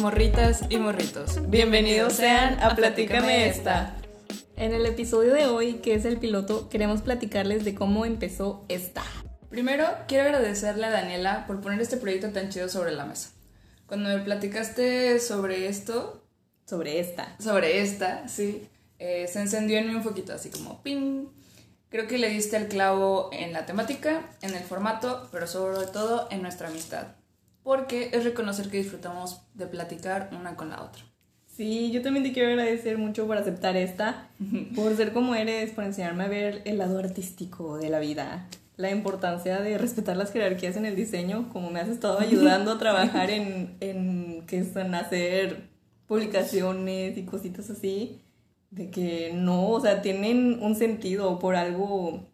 morritas y morritos. Bienvenidos sean a Platícame esta. En el episodio de hoy, que es el piloto, queremos platicarles de cómo empezó esta. Primero, quiero agradecerle a Daniela por poner este proyecto tan chido sobre la mesa. Cuando me platicaste sobre esto, Sobre esta. sobre esta, sí, eh, se encendió en mí un poquito, así como ping. Creo que le diste el clavo en la temática, en el formato, pero sobre todo en nuestra amistad. Porque es reconocer que disfrutamos de platicar una con la otra. Sí, yo también te quiero agradecer mucho por aceptar esta, por ser como eres, por enseñarme a ver el lado artístico de la vida, la importancia de respetar las jerarquías en el diseño, como me has estado ayudando a trabajar en, en que son hacer publicaciones y cositas así, de que no, o sea, tienen un sentido, por algo,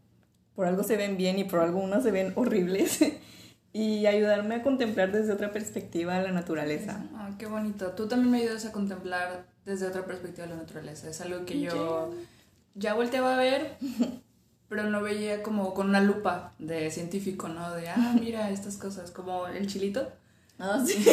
por algo se ven bien y por algo unas se ven horribles. Y ayudarme a contemplar desde otra perspectiva la naturaleza. Ah, qué bonito. Tú también me ayudas a contemplar desde otra perspectiva la naturaleza. Es algo que yo ya volteaba a ver, pero no veía como con una lupa de científico, ¿no? De, ah, mira estas cosas, como el chilito. Ah, sí.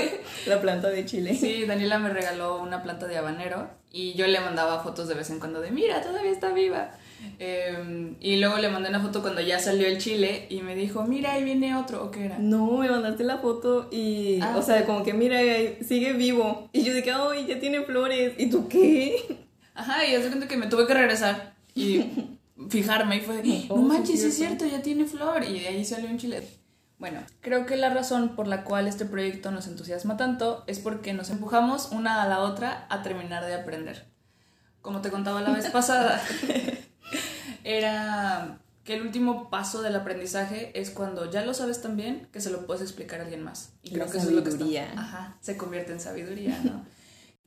la planta de Chile. Sí, Daniela me regaló una planta de habanero y yo le mandaba fotos de vez en cuando de, mira, todavía está viva. Eh, y luego le mandé una foto cuando ya salió el chile y me dijo, mira, ahí viene otro, ¿o qué era? No, me mandaste la foto y, Ah, o sea, como que mira, sigue vivo. Y yo dije, ay, ya tiene flores. ¿Y tú qué? Ajá, y hace cuenta que me tuve que regresar y fijarme y fue de, no Oh, sí, manches, es cierto, ya tiene flor y de ahí salió un chile. Bueno, creo que la razón por la cual este proyecto nos entusiasma tanto es porque nos empujamos una a la otra a terminar de aprender. Como te contaba la vez pasada, era que el último paso del aprendizaje es cuando ya lo sabes tan bien que se lo puedes explicar a alguien más. Y creo La que eso es lo que está-. Ajá, se convierte en sabiduría, ¿no?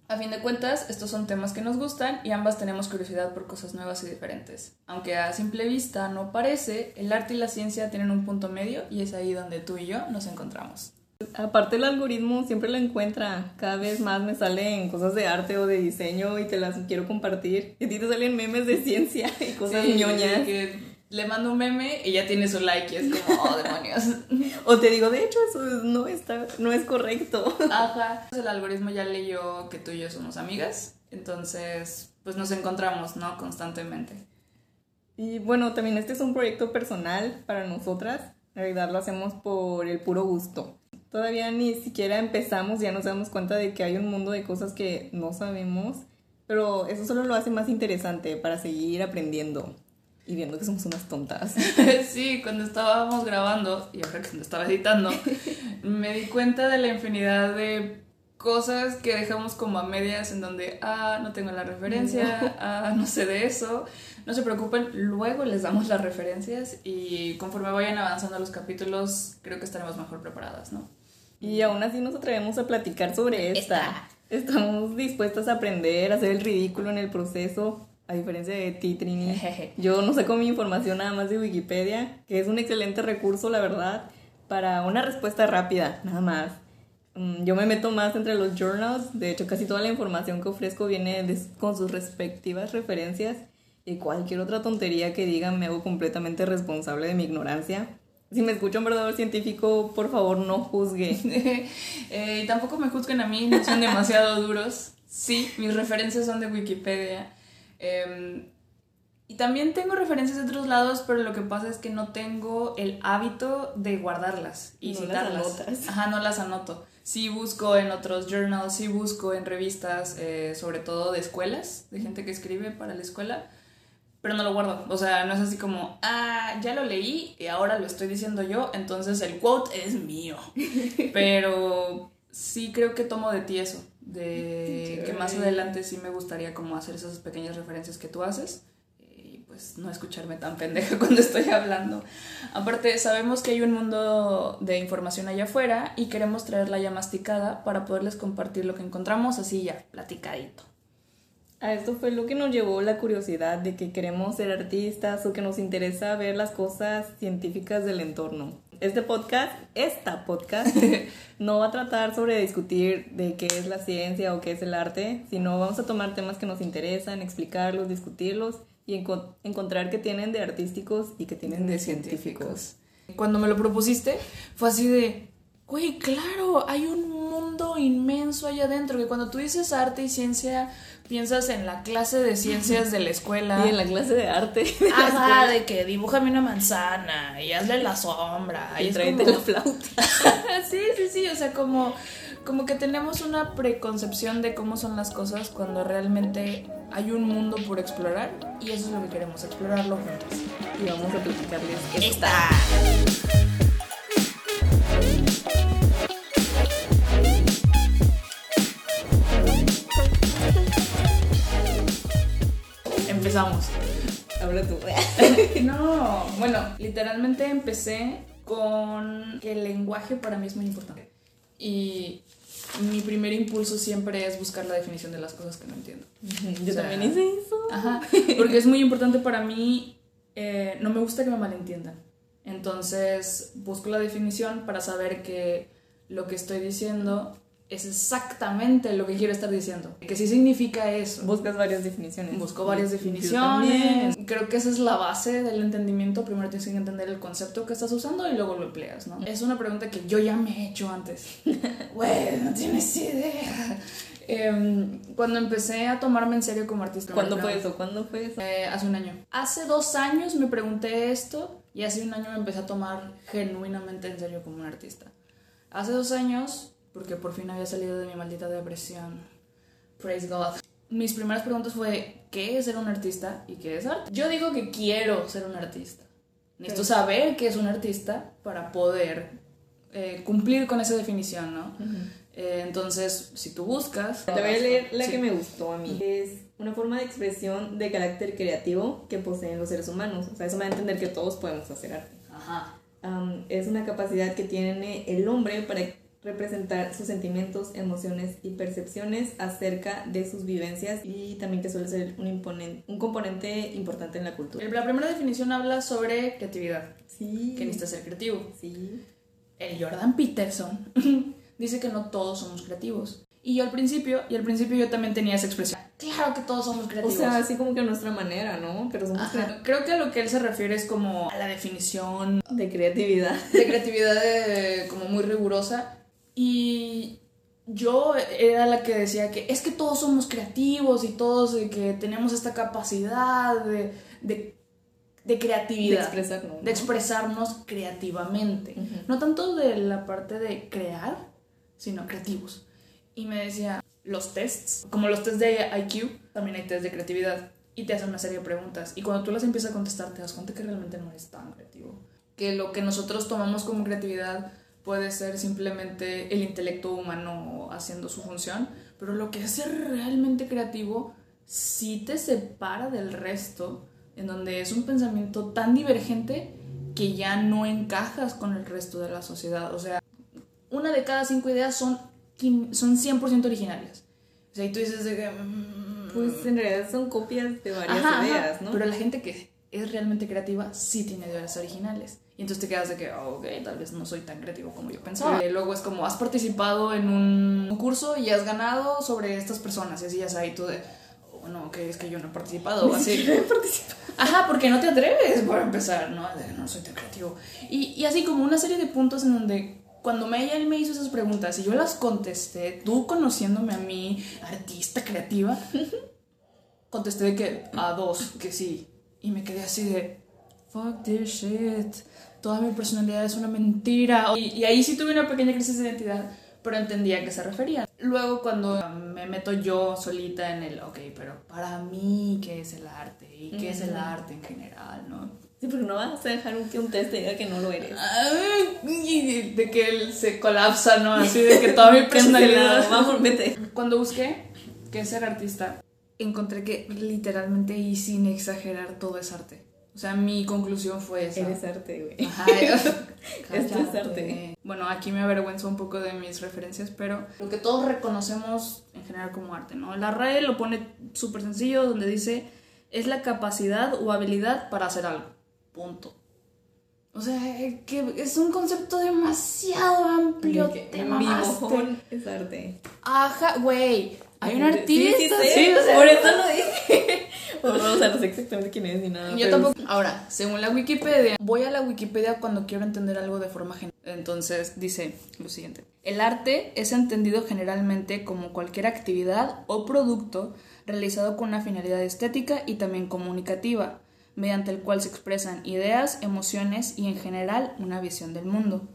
A fin de cuentas, estos son temas que nos gustan y ambas tenemos curiosidad por cosas nuevas y diferentes. Aunque a simple vista no parece, el arte y la ciencia tienen un punto medio y es ahí donde tú y yo nos encontramos. Aparte el algoritmo siempre lo encuentra. Cada vez más me salen cosas de arte o de diseño y te las quiero compartir. Y a ti te salen memes de ciencia y cosas Sí, ñoñas. que le mando un meme y ya tiene su like y es como, oh, demonios. O te digo, de hecho, eso no está, no es correcto. Ajá. El algoritmo ya leyó que tú y yo somos amigas, entonces pues nos encontramos, ¿no? Constantemente. Y bueno, también este es un proyecto personal para nosotras. En realidad lo hacemos por el puro gusto. Todavía ni siquiera empezamos, ya nos damos cuenta de que hay un mundo de cosas que no sabemos, pero eso solo lo hace más interesante para seguir aprendiendo y viendo que somos unas tontas. Sí, cuando estábamos grabando y ahora que lo estaba editando, me di cuenta de la infinidad de cosas que dejamos como a medias en donde, ah, no tengo la referencia, ah, no sé de eso. No se preocupen, luego les damos las referencias y conforme vayan avanzando los capítulos, creo que estaremos mejor preparadas, ¿no? Y aún así nos atrevemos a platicar sobre esta. Estamos dispuestas a aprender, a hacer el ridículo en el proceso, a diferencia de ti, Trini. Yo no saco mi información nada más de Wikipedia, que es un excelente recurso, la verdad, para una respuesta rápida, nada más. Mm, Yo me meto más entre los journals, de hecho casi toda la información que ofrezco viene de- con sus respectivas referencias y cualquier otra tontería que digan me hago completamente responsable de mi ignorancia. Si me escucha un verdadero científico, por favor no juzgue. Eh, y tampoco me juzguen a mí, no son demasiado duros. Sí, mis referencias son de Wikipedia. Eh, y también tengo referencias de otros lados, pero lo que pasa es que no tengo el hábito de guardarlas y No las citarlas. anotas. Ajá, no las anoto. Sí busco en otros journals, sí busco en revistas, eh, sobre todo de escuelas, de gente que escribe para la escuela, pero no lo guardo. O sea, no es así como, ah, ya lo leí y ahora lo estoy diciendo yo, entonces el quote es mío. Pero sí creo que tomo de ti eso, de que más adelante sí me gustaría como hacer esas pequeñas referencias que tú haces y pues no escucharme tan pendeja cuando estoy hablando. Aparte, sabemos que hay un mundo de información allá afuera y queremos traerla ya masticada para poderles compartir lo que encontramos así ya, platicadito. A esto fue lo que nos llevó la curiosidad de que queremos ser artistas o que nos interesa ver las cosas científicas del entorno. Este podcast, esta podcast, no va a tratar sobre discutir de qué es la ciencia o qué es el arte, sino vamos a tomar temas que nos interesan, explicarlos, discutirlos y enco- encontrar qué tienen de artísticos y qué tienen de científicos. Cuando me lo propusiste, fue así de, güey, claro, hay un mundo inmenso allá adentro, que cuando tú dices arte y ciencia, piensas en la clase de ciencias de la escuela. Y en la clase de arte. Ajá, de que dibújame una manzana y hazle la sombra. Y, tráete la flauta. sí, sí, sí, o sea, como, como que tenemos una preconcepción de cómo son las cosas cuando realmente hay un mundo por explorar y eso es lo que queremos, explorarlo juntos. Y vamos a platicarles esta. Empezamos. Habla tú. no, bueno, literalmente empecé con que el lenguaje para mí es muy importante. Y mi primer impulso siempre es buscar la definición de las cosas que no entiendo. Yo también hice eso. Ajá, porque es muy importante para mí, eh, no me gusta que me malentiendan. Entonces busco la definición para saber que lo que estoy diciendo es exactamente lo que quiero estar diciendo. ¿Qué sí significa eso? Buscas varias definiciones. Busco varias definiciones. Creo que esa es la base del entendimiento. Primero tienes que entender el concepto que estás usando y luego lo empleas, ¿no? Es una pregunta que yo ya me he hecho antes. Güey, no tienes idea. Em, cuando empecé a tomarme en serio como artista. ¿Cuándo fue eso? ¿Cuándo fue eso? Eh, hace un año. Hace dos años me pregunté esto y hace un año me empecé a tomar genuinamente en serio como un artista. Hace dos años porque por fin había salido de mi maldita depresión. Praise God. Mis primeras preguntas fue, ¿qué es ser un artista y qué es arte? Yo digo que quiero ser un artista. Necesito saber qué es un artista para poder eh, cumplir con esa definición, ¿no? Eh, entonces, si tú buscas... Te voy a leer la que me gustó a mí. Es una forma de expresión de carácter creativo que poseen los seres humanos. O sea, eso me da a entender que todos podemos hacer arte. Ajá. es una capacidad que tiene el hombre para representar sus sentimientos, emociones y percepciones acerca de sus vivencias y también que suele ser un, un componente importante en la cultura. La primera definición habla sobre creatividad. Sí. Que necesita ser creativo. Sí. El Jordan Peterson dice que no todos somos creativos. Y yo al principio, y al principio yo también tenía esa expresión. Claro que todos somos creativos. O sea, así como que a nuestra manera, ¿no? Pero somos Creo que a lo que él se refiere es como a la definición de creatividad. De creatividad como muy rigurosa. Y yo era la que decía que es que todos somos creativos y todos que tenemos esta capacidad de, de, creatividad. De expresarnos. creativamente. No tanto de la parte de crear, sino creativos. Y me decía, los tests, como los tests de IQ, también hay tests de creatividad. Y te hacen una serie de preguntas. Y cuando tú las empiezas a contestar, te das cuenta que realmente no eres tan creativo. Que lo que nosotros tomamos como creatividad puede ser simplemente el intelecto humano haciendo su función, pero lo que es ser realmente creativo sí te separa del resto, en donde es un pensamiento tan divergente que ya no encajas con el resto de la sociedad. O sea, una de cada cinco ideas son, son 100% originales. O sea, y tú dices de que... Mm, pues en realidad son copias de varias ideas, ¿no? Pero la gente que es realmente creativa sí tiene ideas originales. Y entonces te quedas de que, oh, ok, tal vez no soy tan creativo como yo pensaba. Y luego es como, has participado en un curso y has ganado sobre estas personas. Y así ya sabes, tú de, oh, no, que es que yo no he participado. o así. He participado. Ajá, porque no te atreves para empezar, ¿no? De, no soy tan creativo. Y, y así como una serie de puntos en donde cuando me, ella me hizo esas preguntas y yo las contesté, tú conociéndome a mí, artista creativa, contesté de que a dos, que sí. Y me quedé así de, fuck this shit toda mi personalidad es una mentira. Y, ahí sí tuve una pequeña crisis de identidad, pero entendía a qué se refería. Luego cuando me meto yo solita en el, ok, pero para mí, ¿qué es el arte? ¿Y qué es el arte en general? ¿no? Sí, porque no vas a dejar que un test te diga que no lo eres. Y de que él se colapsa, ¿no? Así de que toda mi personalidad... Vamos, vete. Cuando busqué qué es ser artista, encontré que literalmente y sin exagerar todo es arte. O sea, mi conclusión fue esa. Eres arte, güey. Ajá. Esto es arte. Bueno, aquí me avergüenzo un poco de mis referencias, pero lo que todos reconocemos en general como arte, ¿no? La RAE lo pone súper sencillo, donde dice, es la capacidad o habilidad para hacer algo. Punto. O sea, que es un concepto demasiado amplio. Que te es arte. Ajá, güey. Hay un artista. Sí, sí, sí, por eso lo dije. o sea, no sé exactamente quién es ni nada. Yo tampoco. Ahora, según la Wikipedia, voy a la Wikipedia cuando quiero entender algo de forma general. Entonces dice lo siguiente. El arte es entendido generalmente como cualquier actividad o producto realizado con una finalidad estética y también comunicativa, mediante el cual se expresan ideas, emociones y en general una visión del mundo,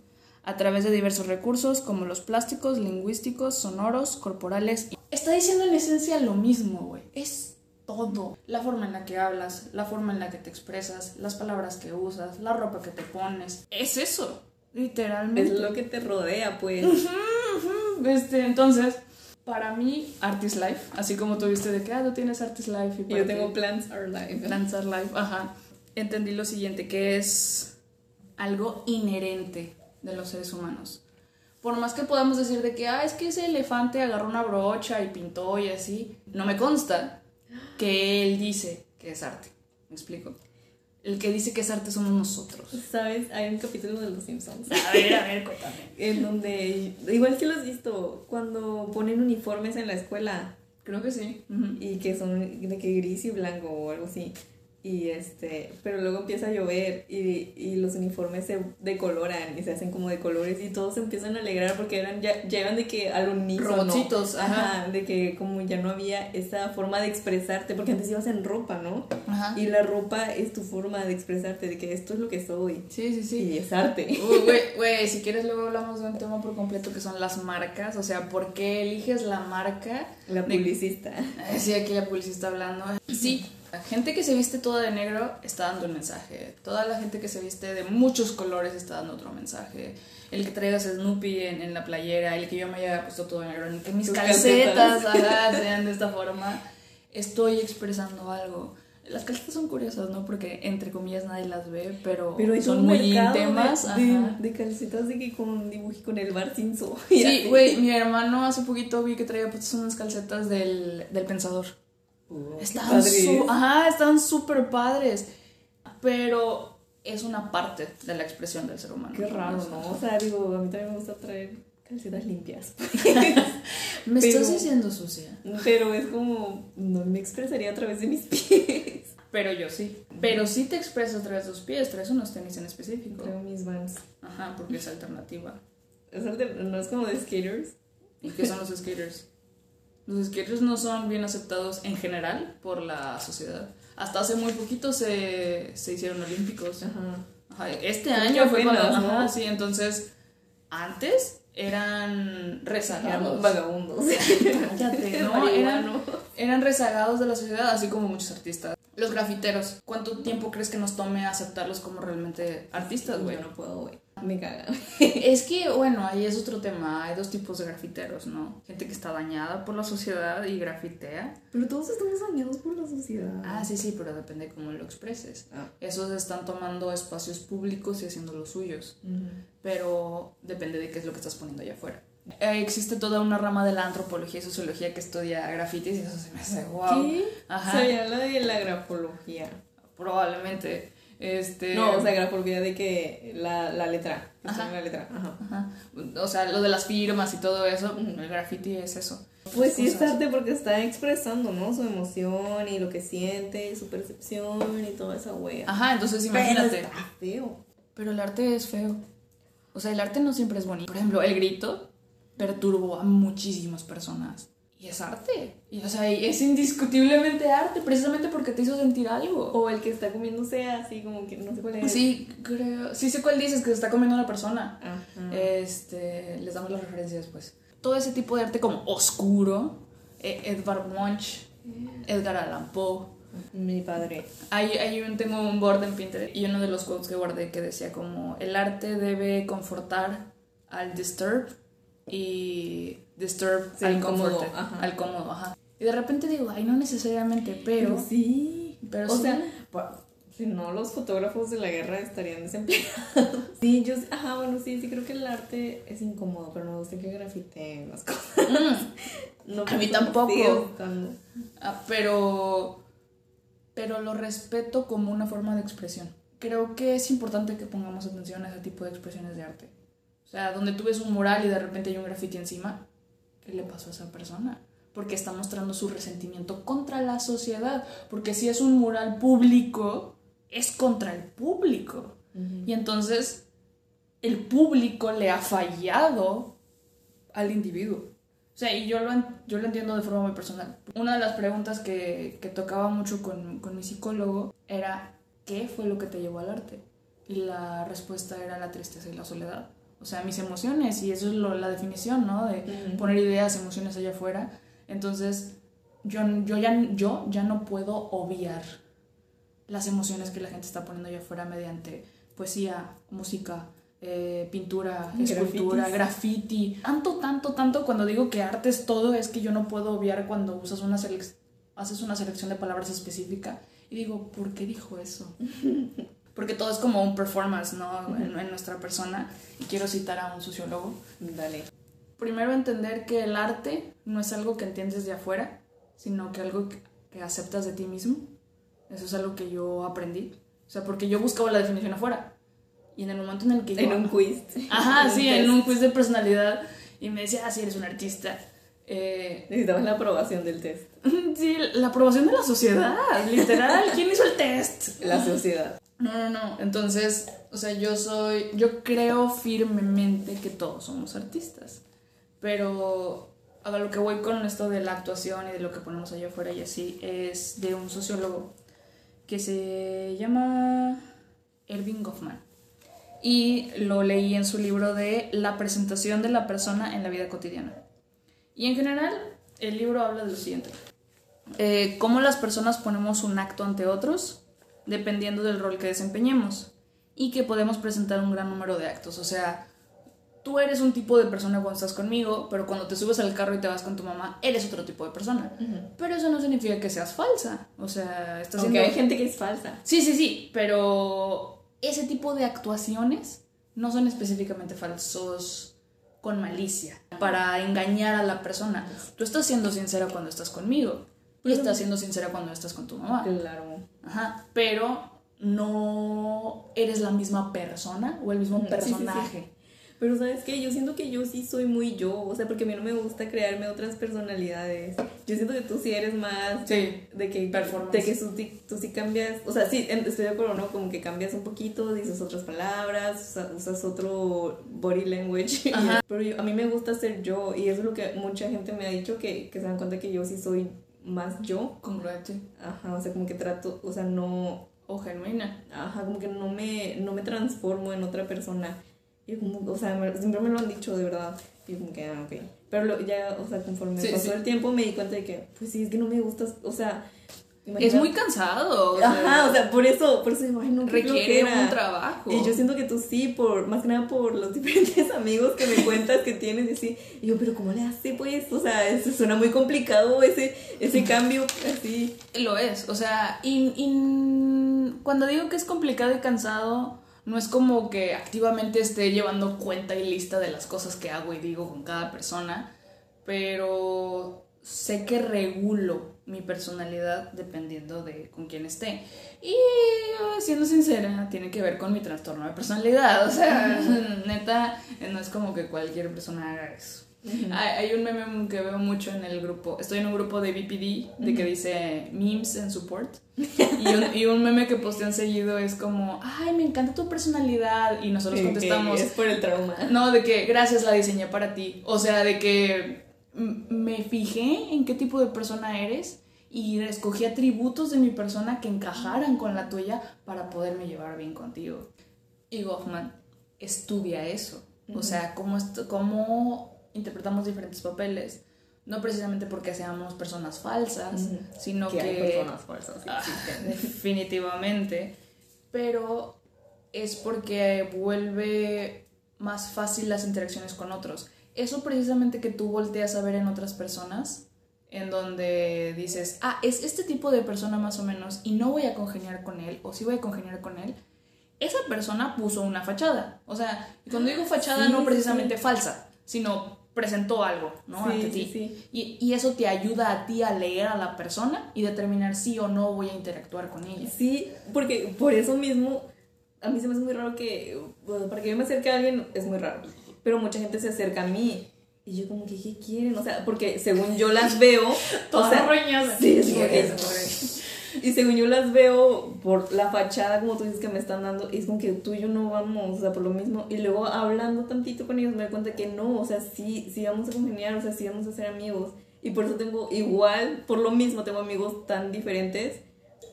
a través de diversos recursos como los plásticos, lingüísticos, sonoros, corporales. Está diciendo en esencia lo mismo, güey. Es todo. La forma en la que hablas, la forma en la que te expresas, las palabras que usas, la ropa que te pones. Es eso, literalmente. Es lo que te rodea, pues. Este, entonces, para mí, Art is Life, así como tuviste de que, ah, tú tienes Art is Life. Y, yo tengo Plants Are Life. Plants Are Life, ajá. Entendí lo siguiente, que es algo inherente de los seres humanos. Por más que podamos decir de que, ah, es que ese elefante agarró una brocha y pintó y así, no me consta que él dice que es arte. ¿Me explico? El que dice que es arte somos nosotros. ¿Sabes? Hay un capítulo de Los Simpsons. A ver, a ver, cuéntame. en donde, igual que lo has visto, cuando ponen uniformes en la escuela. Creo que sí. Y que son de que gris y blanco o algo así. Y este, pero luego empieza a llover y, y, los uniformes se decoloran y se hacen como de colores y todos se empiezan a alegrar porque eran ya llegan de que al unísono. Robotcitos, ajá. De que como ya no había esa forma de expresarte, porque antes ibas en ropa, ¿no? Ajá. Y la ropa es tu forma de expresarte, de que esto es lo que soy. Sí, sí, sí. Y es arte. Güey, güey, si quieres luego hablamos de un tema por completo que son las marcas, o sea, ¿por qué eliges la marca? La publicista. Sí, aquí la publicista hablando. Sí, la gente que se viste toda de negro está dando un mensaje. Toda la gente que se viste de muchos colores está dando otro mensaje. El que traigas Snoopy en, en la playera, el que yo me haya puesto todo de negro, el que mis calcetas sean de esta forma, estoy expresando algo. Las calcetas son curiosas, ¿no? Porque entre comillas nadie las ve, pero, pero son muy íntimas. De, de, de, calcetas de que con un dibujo con el bar sin Sí, güey, mi hermano hace poquito vi que traía puestas unas calcetas del, del pensador. Su Ajá, estaban súper padres. Pero es una parte de la expresión del ser humano. Qué raro, ¿no? O sea, digo, a mí también me gusta traer calcetas limpias. me pero, estás diciendo sucia. Pero es como, no me expresaría a través de mis pies. Pero yo sí. Pero sí te expresas a través de tus pies, traes unos tenis en específico. Traigo mis vans. Ajá, porque es alternativa. Es alter... No es como de skaters. ¿Y qué son los skaters? Los skaters no son bien aceptados en general por la sociedad. Hasta hace muy poquito se, se hicieron olímpicos. Ajá. Ajá. Este año fue cuando... Ajá, sí, entonces... Antes eran rezagados. Vagabundos. Cállate, ¿no? Eran, eran rezagados de la sociedad, así como muchos artistas. Los grafiteros, ¿cuánto tiempo crees que nos tome aceptarlos como realmente artistas, güey? Yo no puedo, güey. Me caga. es que, bueno, ahí es otro tema. Hay dos tipos de grafiteros, ¿no? Gente que está dañada por la sociedad y grafitea. Pero todos estamos dañados por la sociedad. Ah, sí, sí, pero depende de cómo lo expreses. Ah. Esos están tomando espacios públicos y haciendo los suyos. Uh -huh. Pero depende de qué es lo que estás poniendo allá afuera. Eh, existe toda una rama de la antropología y sociología que estudia grafitis y eso se me hace wow. ¿Qué? Ajá. Sería la de la grafología. Probablemente. Este... No, o sea, grafología de que la, la letra. Ajá. La letra. Ajá. Ajá. O sea, lo de las firmas y todo eso, el graffiti es eso. Pues sí, es arte porque está expresando, ¿no? Su emoción y lo que siente, su percepción y toda esa wea. Ajá, entonces imagínate. Pero está feo. Pero el arte es feo. O sea, el arte no siempre es bonito. Por ejemplo, el grito perturbó a muchísimas personas. Y es arte. Y, o sea, es indiscutiblemente arte, precisamente porque te hizo sentir algo. O el que está comiéndose así, como que no sé cuál es. Sí, creo. Sí sé cuál dices, que se está comiendo una persona. Ajá. Este, les damos las referencias después. Todo ese tipo de arte como oscuro. Eh, Edvard Munch, Edgar Allan Poe. Mi padre. Hay, hay un, tengo un board en Pinterest y uno de los quotes que guardé que decía como el arte debe confortar al disturbed y disturb Sí, al cómodo, ajá. al cómodo, ajá. Y de repente digo, ay, no necesariamente, pero... Pero sí. Pero o sí. sea, si no, los fotógrafos de la guerra estarían desempleados. sí, yo, ajá, bueno, sí, sí creo que el arte es incómodo, pero me gusta que grafiteen las cosas. Mm, No A mí tampoco. ah, pero... Pero lo respeto como una forma de expresión. Creo que es importante que pongamos atención a ese tipo de expresiones de arte. O sea, donde tú ves un mural y de repente hay un graffiti encima, ¿qué le pasó a esa persona? porque está mostrando su resentimiento contra la sociedad, porque si es un mural público, es contra el público. Y entonces el público le ha fallado al individuo. O sea, y yo lo, yo lo entiendo de forma muy personal. Una de las preguntas que, que tocaba mucho con, con mi psicólogo era, ¿qué fue lo que te llevó al arte? Y la respuesta era la tristeza y la soledad. O sea, mis emociones, y eso es lo, la definición, ¿no? De poner ideas, emociones allá afuera. Entonces, yo, yo, ya, yo ya no puedo obviar las emociones que la gente está poniendo allá afuera mediante poesía, música, eh, pintura, escultura, graffiti. Tanto, tanto, tanto cuando digo que arte es todo, es que yo no puedo obviar cuando usas una haces una selección de palabras específica y digo, ¿por qué dijo eso? Porque todo es como un performance, ¿no? En, nuestra persona. Y quiero citar a un sociólogo. Dale. Primero entender que el arte no es algo que entiendes de afuera, sino que algo que, que aceptas de ti mismo. Eso es algo que yo aprendí. O sea, porque yo buscaba la definición afuera y en el momento en el que En un quiz. Ajá, sí, en un quiz de personalidad. Y me decía, ah, sí, eres un artista. Eh, Necesitabas la aprobación del test. Sí, la aprobación de la sociedad, literal. ¿Quién hizo el test? La sociedad. No, no, no. Entonces, o sea, yo soy, yo creo firmemente que todos somos artistas. Pero a lo que voy con esto de la actuación y de lo que ponemos allá afuera y así, es de un sociólogo que se llama Erving Goffman y lo leí en su libro de La presentación de la persona en la vida cotidiana. Y en general, el libro habla de lo siguiente. Eh, cómo las personas ponemos un acto ante otros dependiendo del rol que desempeñemos y que podemos presentar un gran número de actos. O sea, tú eres un tipo de persona cuando estás conmigo, pero cuando te subes al carro y te vas con tu mamá, eres otro tipo de persona. Pero eso no significa que seas falsa. O sea, estás Aunque hay gente que es falsa. Sí, sí, sí, pero ese tipo de actuaciones no son específicamente falsos con malicia, para engañar a la persona. Tú estás siendo sincera cuando estás conmigo y estás siendo sincera cuando estás con tu mamá. Claro. Ajá, pero no eres la misma persona o el mismo personaje. Pero sabes qué, yo siento que yo sí soy muy yo, o sea, porque a mí no me gusta crearme otras personalidades. Yo siento que tú sí eres más sí, de que performance. De que tú, sí cambias, o sea, sí, estoy de acuerdo, ¿no? Como que cambias un poquito, dices otras palabras, usas, otro body language. Pero a mí me gusta ser yo y eso es lo que mucha gente me ha dicho que, que se dan cuenta que yo sí soy más yo. Congruente. Ajá, o sea, como que trato, o sea, no... O genuina. Ajá, como que no me, no me transformo en otra persona. Y como, o sea, siempre me lo han dicho de verdad. Y como que, ah, ok. Pero ya, o sea, conforme pasó el tiempo me di cuenta de que, pues sí, es que no me gusta, o sea... Es muy cansado. O Ajá, o sea, por eso, por eso ay, no, Requiere un trabajo. Y yo siento que tú sí, por, más que nada por los diferentes amigos que me cuentas que tienes y así. Y yo, pero ¿cómo le hace, pues? O sea, eso suena muy complicado ese, ese cambio así. Lo es, o sea, y, y cuando digo que es complicado y cansado no es como que activamente esté llevando cuenta y lista de las cosas que hago y digo con cada persona, pero sé que regulo mi personalidad dependiendo de con quién esté. Y siendo sincera, tiene que ver con mi trastorno de personalidad. O sea, neta, no es como que cualquier persona haga eso hay, un meme que veo mucho en el grupo. Estoy en un grupo de BPD de que dice memes en support. Y un, y un meme que postean seguido es como, ay, me encanta tu personalidad. Y nosotros contestamos. es por el trauma. No, de que gracias la diseñé para ti. O sea, de que me fijé en qué tipo de persona eres y escogí atributos de mi persona que encajaran con la tuya para poderme llevar bien contigo. Y Goffman estudia eso. O sea, cómo, cómo interpretamos diferentes papeles. No precisamente porque seamos personas falsas, sino que... Hay personas falsas, ah, definitivamente. Pero es porque vuelve más fácil las interacciones con otros. Eso precisamente que tú volteas a ver en otras personas, en donde dices, ah, es este tipo de persona más o menos y no voy a congeniar con él, o sí voy a congeniar con él, esa persona puso una fachada. O sea, cuando digo fachada no precisamente falsa, sino presentó algo, ¿no? Ante ti. Y, y, eso te ayuda a ti a leer a la persona y determinar si o no voy a interactuar con ella. Sí, porque por eso mismo a mí se me hace muy raro que, para que yo me acerque a alguien es muy raro, pero mucha gente se acerca a mí Y yo como que, ¿qué quieren? O sea, porque según yo las veo... Todas o sea, roñosas. Sí, sí, sí. Y según yo las veo por la fachada, como tú dices que me están dando, es como que tú y yo no vamos, o sea, por lo mismo. Y luego hablando tantito con ellos me doy cuenta que no, o sea, sí, sí vamos a congeniar, o sea, sí vamos a ser amigos. Y por eso tengo igual, por lo mismo, tengo amigos tan diferentes,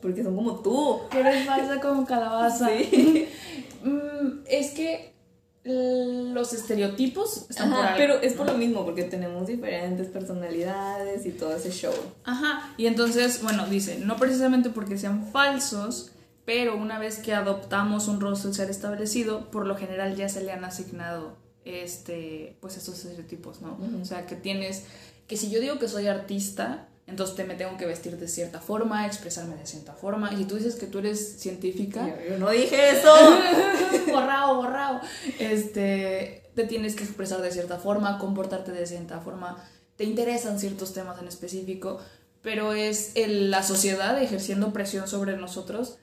porque son como tú. Que eres falsa como calabaza. Sí. Mm, es que los estereotipos están por Ajá, algo, pero es por ¿no? lo mismo, porque tenemos diferentes personalidades y todo ese show. Ajá, y entonces, bueno, dice, no precisamente porque sean falsos, pero una vez que adoptamos un rostro del ser establecido, por lo general ya se le han asignado este, pues estos estereotipos, ¿no? O sea, que tienes, que si yo digo que soy artista, entonces te me tengo que vestir de cierta forma, expresarme de cierta forma, y si tú dices que tú eres científica, Yo, yo no dije eso. borrao, borrao. Este, te tienes que expresar de cierta forma, comportarte de cierta forma, te interesan ciertos temas en específico, pero es el- la sociedad ejerciendo presión sobre nosotros,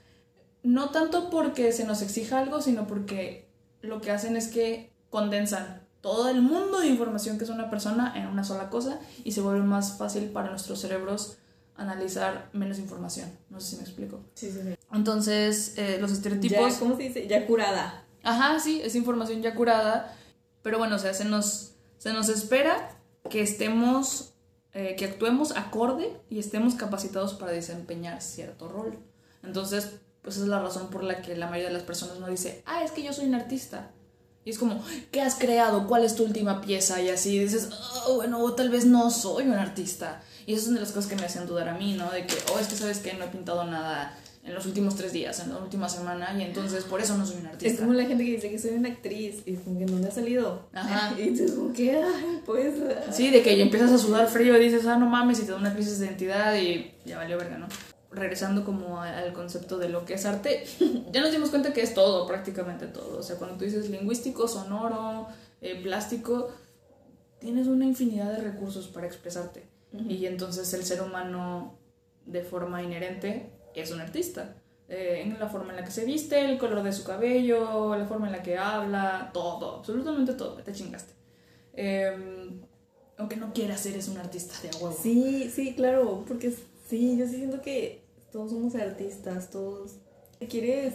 no tanto porque se nos exija algo, sino porque lo que hacen es que condensan todo el mundo de información que es una persona en una sola cosa y se vuelve más fácil para nuestros cerebros analizar menos información. No sé si me explico. Sí, sí, sí. Entonces, eh, los estereotipos... Ya, ¿Cómo se dice? Ya curada. Ajá, sí, es información ya curada, pero bueno, o sea, se nos, se nos espera que estemos, eh, que actuemos acorde y estemos capacitados para desempeñar cierto rol. Entonces, pues esa es la razón por la que la mayoría de las personas no dice, ah, es que yo soy un artista. Y es como, ¿qué has creado? ¿Cuál es tu última pieza? Y así dices, oh, bueno, tal vez no soy un artista. Y eso es una de las cosas que me hacen dudar a mí, ¿no? De que, oh, es que sabes que no he pintado nada en los últimos tres días, en la última semana, y entonces por eso no soy un artista. Es como la gente que dice que soy una actriz y como que no me ha salido. Ajá. Y tú como que, ay, pues... Sí, de que empiezas a sudar frío y dices, ah, no mames, y te da una crisis de identidad y ya valió verga, ¿no? Regresando como al concepto de lo que es arte, ya nos dimos cuenta que es todo, prácticamente todo. O sea, cuando tú dices lingüístico, sonoro, eh, plástico, tienes una infinidad de recursos para expresarte. Y entonces el ser humano, de forma inherente, es un artista. Eh, en la forma en la que se viste, el color de su cabello, la forma en la que habla, todo, absolutamente todo, te chingaste. Eh, aunque no quieras, eres un artista de huevo. Sí, sí, claro, porque sí, yo sí siento que todos somos artistas, todos quieres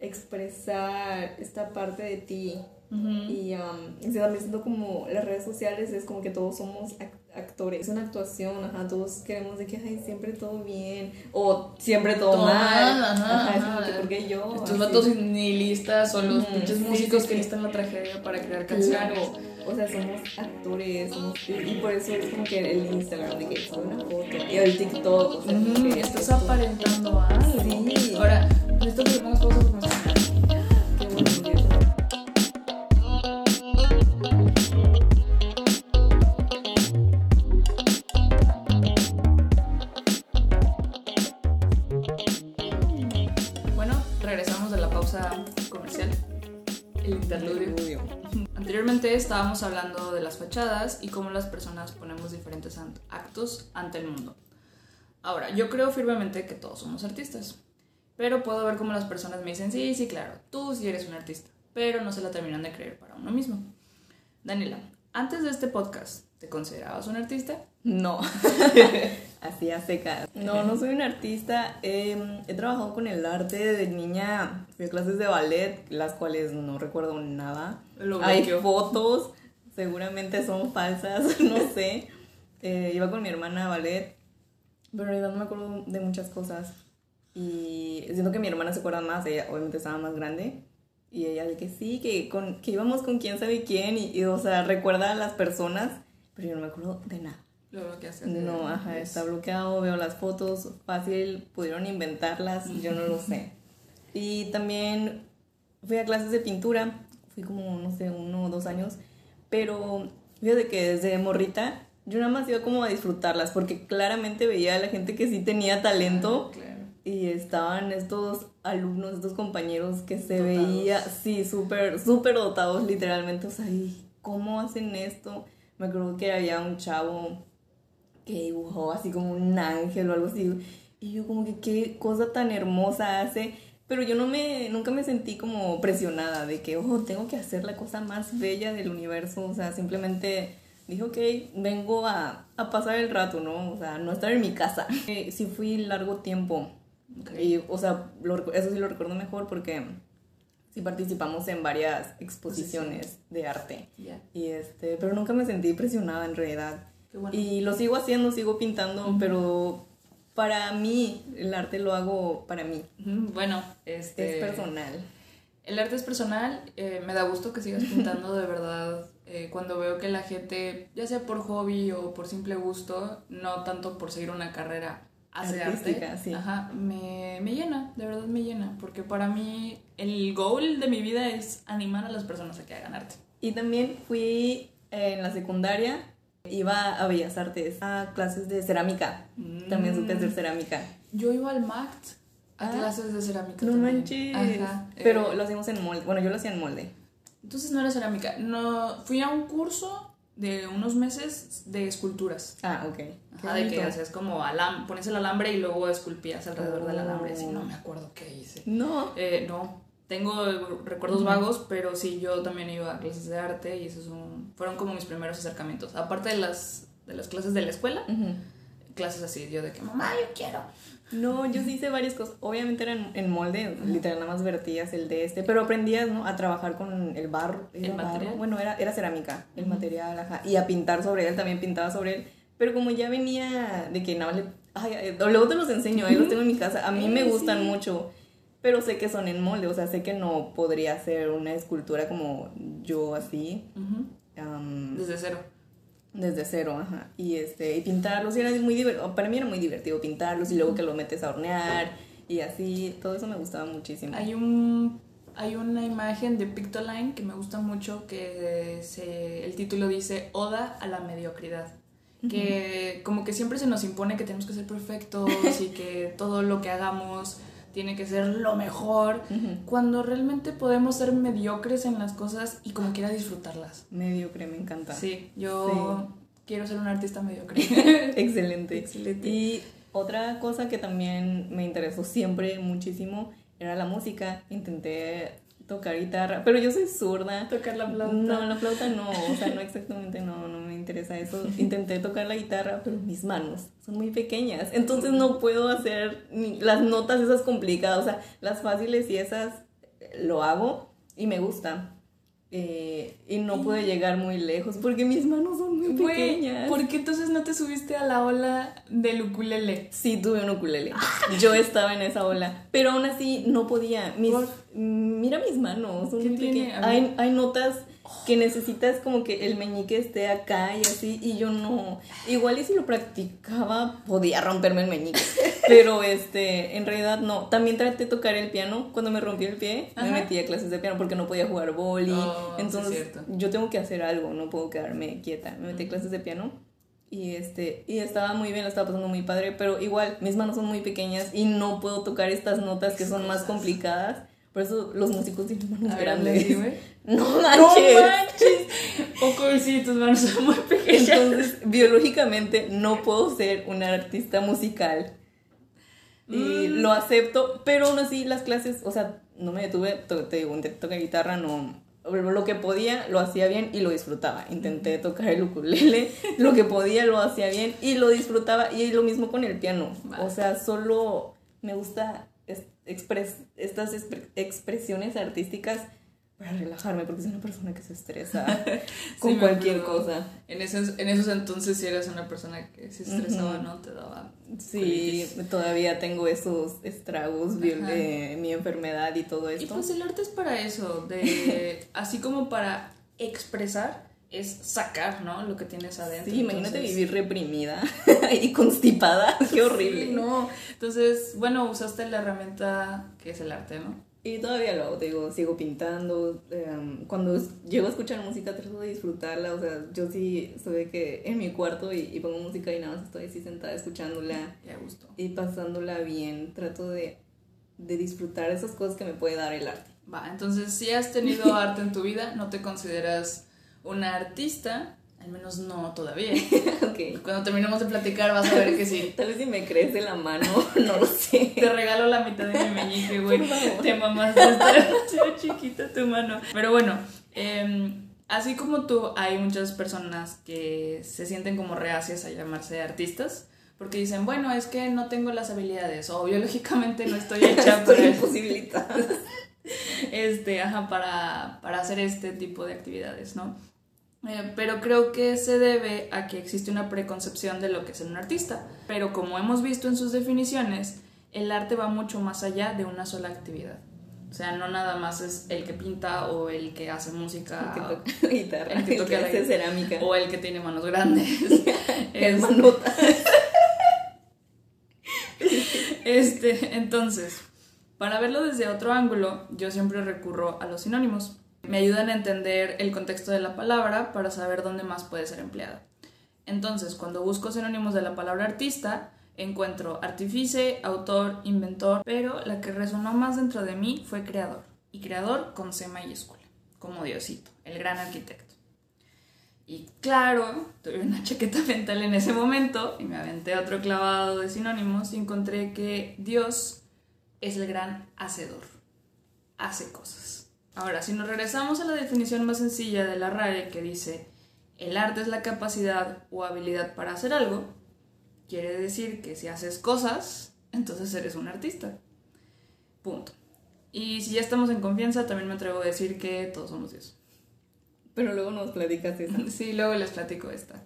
expresar esta parte de ti. Y um, también siento como las redes sociales es como que todos somos ac- actores, es una actuación, ajá, todos queremos de que ay, siempre todo bien o siempre todo, Todo mal, mal, ajá, es como ajá. que porque yo Estos vatos nihilistas o los Ujú, pinches sí, músicos sí, que necesitan la tragedia para crear canciones. Claro, o sea, somos actores, somos- y por eso es como que el Instagram, de que sube una foto, y el TikTok, o sea, Ujú, que estás aparentando algo. Sí. Ahora, necesito que le pongas pausa estábamos hablando de las fachadas y cómo las personas ponemos diferentes actos ante el mundo. Ahora, yo creo firmemente que todos somos artistas, pero puedo ver cómo las personas me dicen, sí, sí, claro, tú sí eres un artista, pero no se la terminan de creer para uno mismo. Daniela, antes de este podcast, ¿te considerabas un artista? No, así a secas. No, no soy un artista. eh, he trabajado con el arte de niña. Fui a clases de ballet, las cuales no recuerdo nada. Lo Hay fotos, seguramente son falsas, no sé. Eh, iba con mi hermana a ballet, pero en realidad no me acuerdo de muchas cosas. Y siento que mi hermana se acuerda más, ella obviamente estaba más grande. Y ella de que sí, que, con, que íbamos con quién sabe quién, y, y, o sea, recuerda a las personas, pero yo no me acuerdo de nada. Lo. No, ajá, está bloqueado, veo las fotos, fácil, pudieron inventarlas, yo no lo sé. Y también fui a clases de pintura, fui como, no sé, uno o dos años, pero fíjate que desde morrita yo nada más iba como a disfrutarlas, porque claramente veía a la gente que sí tenía talento Claro. y estaban estos alumnos, estos compañeros que se Dotados. veía, sí, súper, súper dotados literalmente, o sea, ¿y ¿cómo hacen esto? Me acuerdo que había un chavo que dibujó así como un ángel o algo así, y yo como que qué cosa tan hermosa hace, pero yo no me, nunca me sentí como presionada de que, oh, tengo que hacer la cosa más bella del universo, o sea, simplemente dije, ok, vengo a, a pasar el rato, ¿no? O sea, no estar en mi casa. Eh, sí fui largo tiempo. Y, o sea, eso sí lo recuerdo mejor porque sí participamos en varias exposiciones de arte. Y este, pero nunca me sentí presionada en realidad. Y lo sigo haciendo, sigo pintando, pero para mí el arte lo hago para mí. Bueno, este... Es personal. El arte es personal, eh, me da gusto que sigas pintando de verdad. Eh, cuando veo que la gente, ya sea por hobby o por simple gusto, no tanto por seguir una carrera, hace arte, ajá, me, me, llena, de verdad me llena, porque para mí el goal de mi vida es animar a las personas a que hagan arte. Y también fui en la secundaria, iba a Bellas Artes, a clases de cerámica, también supe hacer mm. cerámica. Yo iba al MACT a ah, clases de cerámica. No manches. Pero eh, lo hacíamos en molde, bueno, yo lo hacía en molde. Entonces no era cerámica, no, fui a un curso de unos meses de esculturas. Ah, ok. Ajá, de que hacías como alam pones el alambre y luego esculpías alrededor del alambre. Sí, no me acuerdo qué hice. No. Eh, no. Tengo recuerdos vagos, pero sí, yo también iba a clases de arte y esos son, fueron como mis primeros acercamientos. Aparte de las, de las clases de la escuela, clases así, yo de que mamá, yo quiero. No, yo sí hice varias cosas. Obviamente eran en molde, literal, nada más vertías el de este, pero aprendías, ¿no? A trabajar con el barro. ¿El material? Bueno, era, era cerámica, el material, ajá. Y a pintar sobre él, también pintaba sobre él. Pero como ya venía de que nada más le... Ay, luego te los enseño, ahí los tengo en mi casa. A mí me gustan mucho, pero sé que son en molde, o sea, sé que no podría ser una escultura como yo así. Desde cero desde cero, ajá. Y, este, y pintarlos, y era muy divertido, para mí era muy divertido pintarlos y luego que lo metes a hornear y así, todo eso me gustaba muchísimo. Hay un hay una imagen de Pictoline que me gusta mucho que se, el título dice Oda a la mediocridad. Que como que siempre se nos impone que tenemos que ser perfectos y que todo lo que hagamos tiene que ser lo mejor, cuando realmente podemos ser mediocres en las cosas y como quiera disfrutarlas. Mediocre, me encanta. Sí, yo quiero ser un artista mediocre. Excelente. Excelente. Y otra cosa que también me interesó siempre muchísimo era la música. Intenté tocar guitarra, pero yo soy zurda. Tocar la flauta. No, la flauta no, o sea, no exactamente, no, no me interesa eso. Intenté tocar la guitarra, pero mis manos son muy pequeñas, entonces no puedo hacer ni las notas esas complicadas, o sea, las fáciles y esas lo hago y me gusta. Eh, y no pude llegar muy lejos porque mis manos son muy pequeñas. ¿Por qué entonces no te subiste a la ola del ukulele? Sí, tuve un ukulele. Yo estaba en esa ola, pero aún así no podía. Mis, mira mis manos, son muy pequeñas. Hay, hay notas que necesitas como que el meñique esté acá y así, y yo no, igual y si lo practicaba podía romperme el meñique, pero este, en realidad no, también traté de tocar el piano, cuando me rompí el pie, me metí a clases de piano porque no podía jugar boli, oh, entonces yo tengo que hacer algo, no puedo quedarme quieta, me metí a clases de piano y este y estaba muy bien, lo estaba pasando muy padre, pero igual mis manos son muy pequeñas y no puedo tocar estas notas que son más complicadas por eso los músicos tienen manos grandes. no manches. No manches. Poco sí, tus manos son muy pequeñas. Entonces, biológicamente no puedo ser una artista musical. Y mm. lo acepto, pero aún así las clases, o sea, no me detuve, te digo, intenté tocar guitarra, no, lo que podía lo hacía bien y lo disfrutaba. Intenté tocar el ukulele, lo que podía lo hacía bien y lo disfrutaba. Y lo mismo con el piano. O sea, solo me gusta expres estas expresiones artísticas para relajarme, porque soy una persona que se estresa con cualquier cosa. En esos, en esos entonces, si eras una persona que se estresaba, ¿no? Te daba. Sí, todavía tengo esos estragos de mi enfermedad y todo esto. Y pues el arte es para eso, de así como para expresar es sacar, ¿no? Lo que tienes adentro. Sí, imagínate vivir reprimida y constipada, qué horrible. no, entonces, bueno, usaste la herramienta que es el arte, ¿no? Y todavía lo hago, digo, sigo pintando. Em, cuando llego a escuchar música trato de disfrutarla, o sea, yo sí soy que en mi cuarto y, pongo música y nada más estoy así sentada escuchándola. Y gusto. Y pasándola bien, trato de, de disfrutar esas cosas que me puede dar el arte. Va, entonces si has tenido arte en tu vida, no te consideras una artista, al menos no todavía. okay. Cuando terminemos de platicar vas a ver que sí. Tal vez si me crece la mano, no lo sé. Te regalo la mitad de mi meñique, güey. Te estar chiquita tu mano. Pero bueno, em, así como tú, hay muchas personas que se sienten como reacias a llamarse artistas. Porque dicen, bueno, es que no tengo las habilidades o biológicamente no estoy hecha para... imposibilitada. este, ajá, para, para hacer este tipo de actividades, ¿no? Eh, pero creo que se debe a que existe una preconcepción de lo que es un artista. Pero como hemos visto en sus definiciones, el arte va mucho más allá de una sola actividad. O sea, no nada más es el que pinta o el que hace música. El que toca guitarra, el que, toca hace cerámica. O el que tiene manos grandes. el manota. este, entonces, para verlo desde otro ángulo, yo siempre recurro a los sinónimos. Me ayudan a entender el contexto de la palabra para saber dónde más puede ser empleada. Entonces, cuando busco sinónimos de la palabra artista, encuentro artífice, autor, inventor, pero la que resonó más dentro de mí fue creador. Y creador con C mayúscula, como Diosito, el gran arquitecto. Y claro, tuve una chaqueta mental en ese momento y me aventé otro clavado de sinónimos y encontré que Dios es el gran hacedor. Hace cosas. Ahora, si nos regresamos a la definición más sencilla de la RAE que dice el arte es la capacidad o habilidad para hacer algo, quiere decir que si haces cosas, entonces eres un artista. Punto. Y si ya estamos en confianza, también me atrevo a decir que todos somos Dios. Pero luego nos platicas esa. sí, luego les platico esta.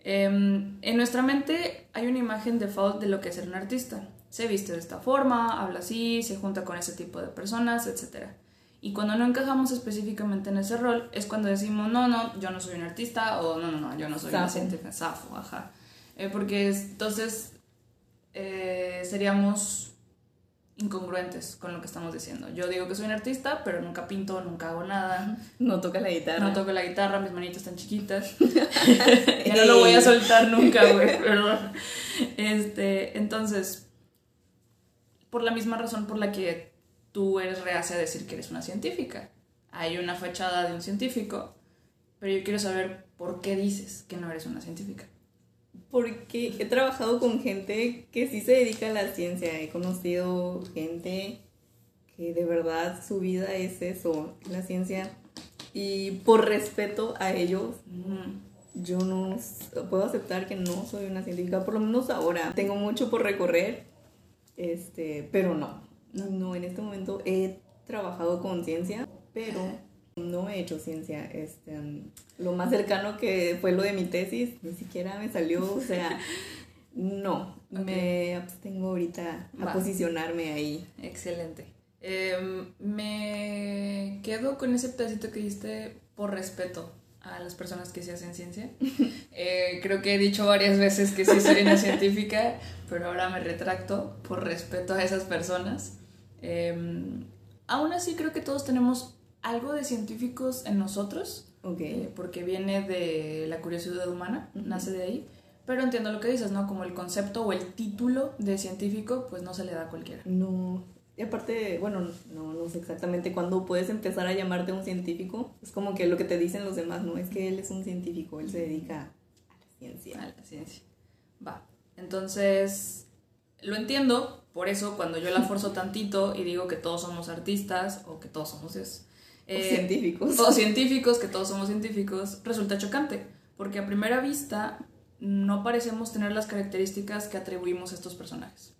Em, en nuestra mente hay una imagen default de lo que es ser un artista. Se viste de esta forma, habla así, se junta con ese tipo de personas, etcétera. Y cuando no encajamos específicamente en ese rol, es cuando decimos, no, no, yo no soy un artista, o no, no, no, yo no soy una científica, safo, ajá. Eh, porque entonces eh, seríamos incongruentes con lo que estamos diciendo. Yo digo que soy un artista, pero nunca pinto, nunca hago nada. No toco la guitarra. No toco la guitarra, mis manitas están chiquitas. ya no lo voy a soltar nunca, güey, perdón. Este, entonces, por la misma razón por la que tú eres reacia a decir que eres una científica. Hay una fachada de un científico, pero yo quiero saber por qué dices que no eres una científica. Porque he trabajado con gente que sí se dedica a la ciencia. He conocido gente que de verdad su vida es eso, la ciencia. Y por respeto a ellos, yo no puedo aceptar que no soy una científica, por lo menos ahora. Tengo mucho por recorrer, este, pero no. No, en este momento he trabajado con ciencia, pero no he hecho ciencia. Este, lo más cercano que fue lo de mi tesis, ni siquiera me salió, o sea, no, me abstengo ahorita a posicionarme ahí. Excelente. Em, me quedo con ese pedacito que diste por respeto a las personas que se hacen ciencia. Eh, creo que he dicho varias veces que sí soy una científica, pero ahora me retracto por respeto a esas personas. Em, aún así creo que todos tenemos algo de científicos en nosotros, okay. Eh, porque viene de la curiosidad humana, nace de ahí. Pero entiendo lo que dices, ¿no? Como el concepto o el título de científico, pues no se le da a cualquiera. No. Y aparte, bueno, no, no sé exactamente cuándo puedes empezar a llamarte un científico. Es como que lo que te dicen los demás, no es que él es un científico, él se dedica a la ciencia. A la ciencia. Va. Entonces, lo entiendo, por eso cuando yo la forzo tantito y digo que todos somos artistas o que todos somos eh, científicos. O científicos, que todos somos científicos, resulta chocante, porque a primera vista no parecemos tener las características que atribuimos a estos personajes.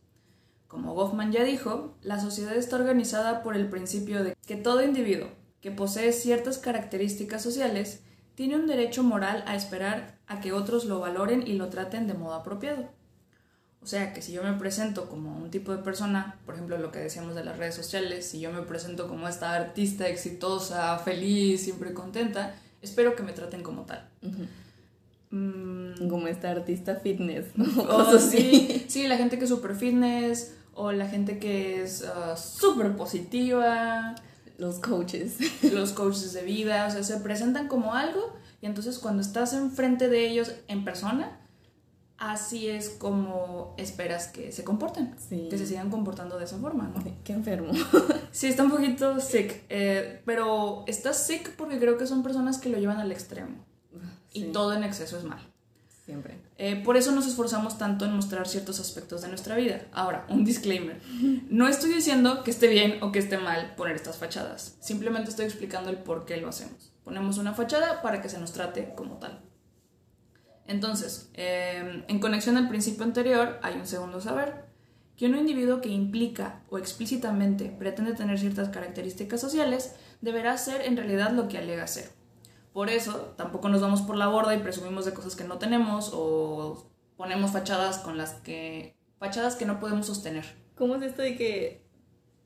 Como Goffman ya dijo, la sociedad está organizada por el principio de que todo individuo que posee ciertas características sociales tiene un derecho moral a esperar a que otros lo valoren y lo traten de modo apropiado. O sea, que si yo me presento como un tipo de persona, por ejemplo, lo que decíamos de las redes sociales, si yo me presento como esta artista exitosa, feliz, siempre contenta, espero que me traten como tal. Mm. Como esta artista fitness. O sí, sí, la gente que es súper fitness, o la gente que es uh, súper positiva. Los coaches. Los coaches de vida, o sea, se presentan como algo y entonces cuando estás enfrente de ellos en persona, así es como esperas que se comporten, que se sigan comportando de esa forma, ¿no? Qué enfermo. sí, está un poquito sick, eh, pero está sick porque creo que son personas que lo llevan al extremo y todo en exceso es mal. Siempre. Eh, por eso nos esforzamos tanto en mostrar ciertos aspectos de nuestra vida. Ahora, un disclaimer. No estoy diciendo que esté bien o que esté mal poner estas fachadas. Simplemente estoy explicando el por qué lo hacemos. Ponemos una fachada para que se nos trate como tal. Entonces, em, en conexión al principio anterior, hay un segundo saber, que un individuo que implica o explícitamente pretende tener ciertas características sociales deberá ser en realidad lo que alega ser. Por eso, tampoco nos vamos por la borda y presumimos de cosas que no tenemos o ponemos fachadas con las que fachadas que no podemos sostener. ¿Cómo es esto de que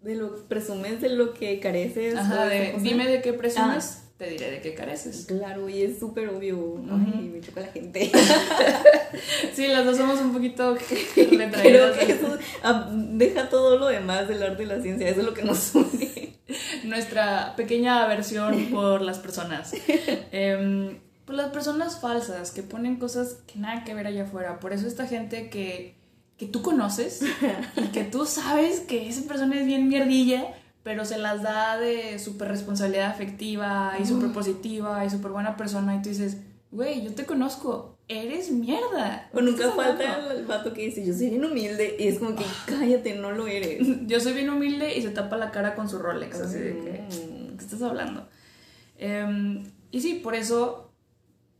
de lo presumes de lo que careces? Ajá, de, dime de qué presumes. Ah te diré de qué careces. Claro, y es súper obvio. Ay, me choca la gente. sí, las dos somos un poquito Creo que eso ah, deja todo lo demás del arte y la ciencia, eso es lo que nos une. Nuestra pequeña aversión por las personas. Eh, por las personas falsas que ponen cosas que nada que ver allá afuera. Por eso esta gente que, que tú conoces y que tú sabes que esa persona es bien mierdilla pero se las da de súper responsabilidad afectiva y súper positiva y súper buena persona y tú dices, güey, yo te conozco, eres mierda. O nunca falta el vato que dice, yo soy bien humilde y es como que, cállate, no lo eres. yo soy bien humilde y se tapa la cara con su Rolex, así de que, mm. ¿qué estás hablando? Em, y sí, por eso,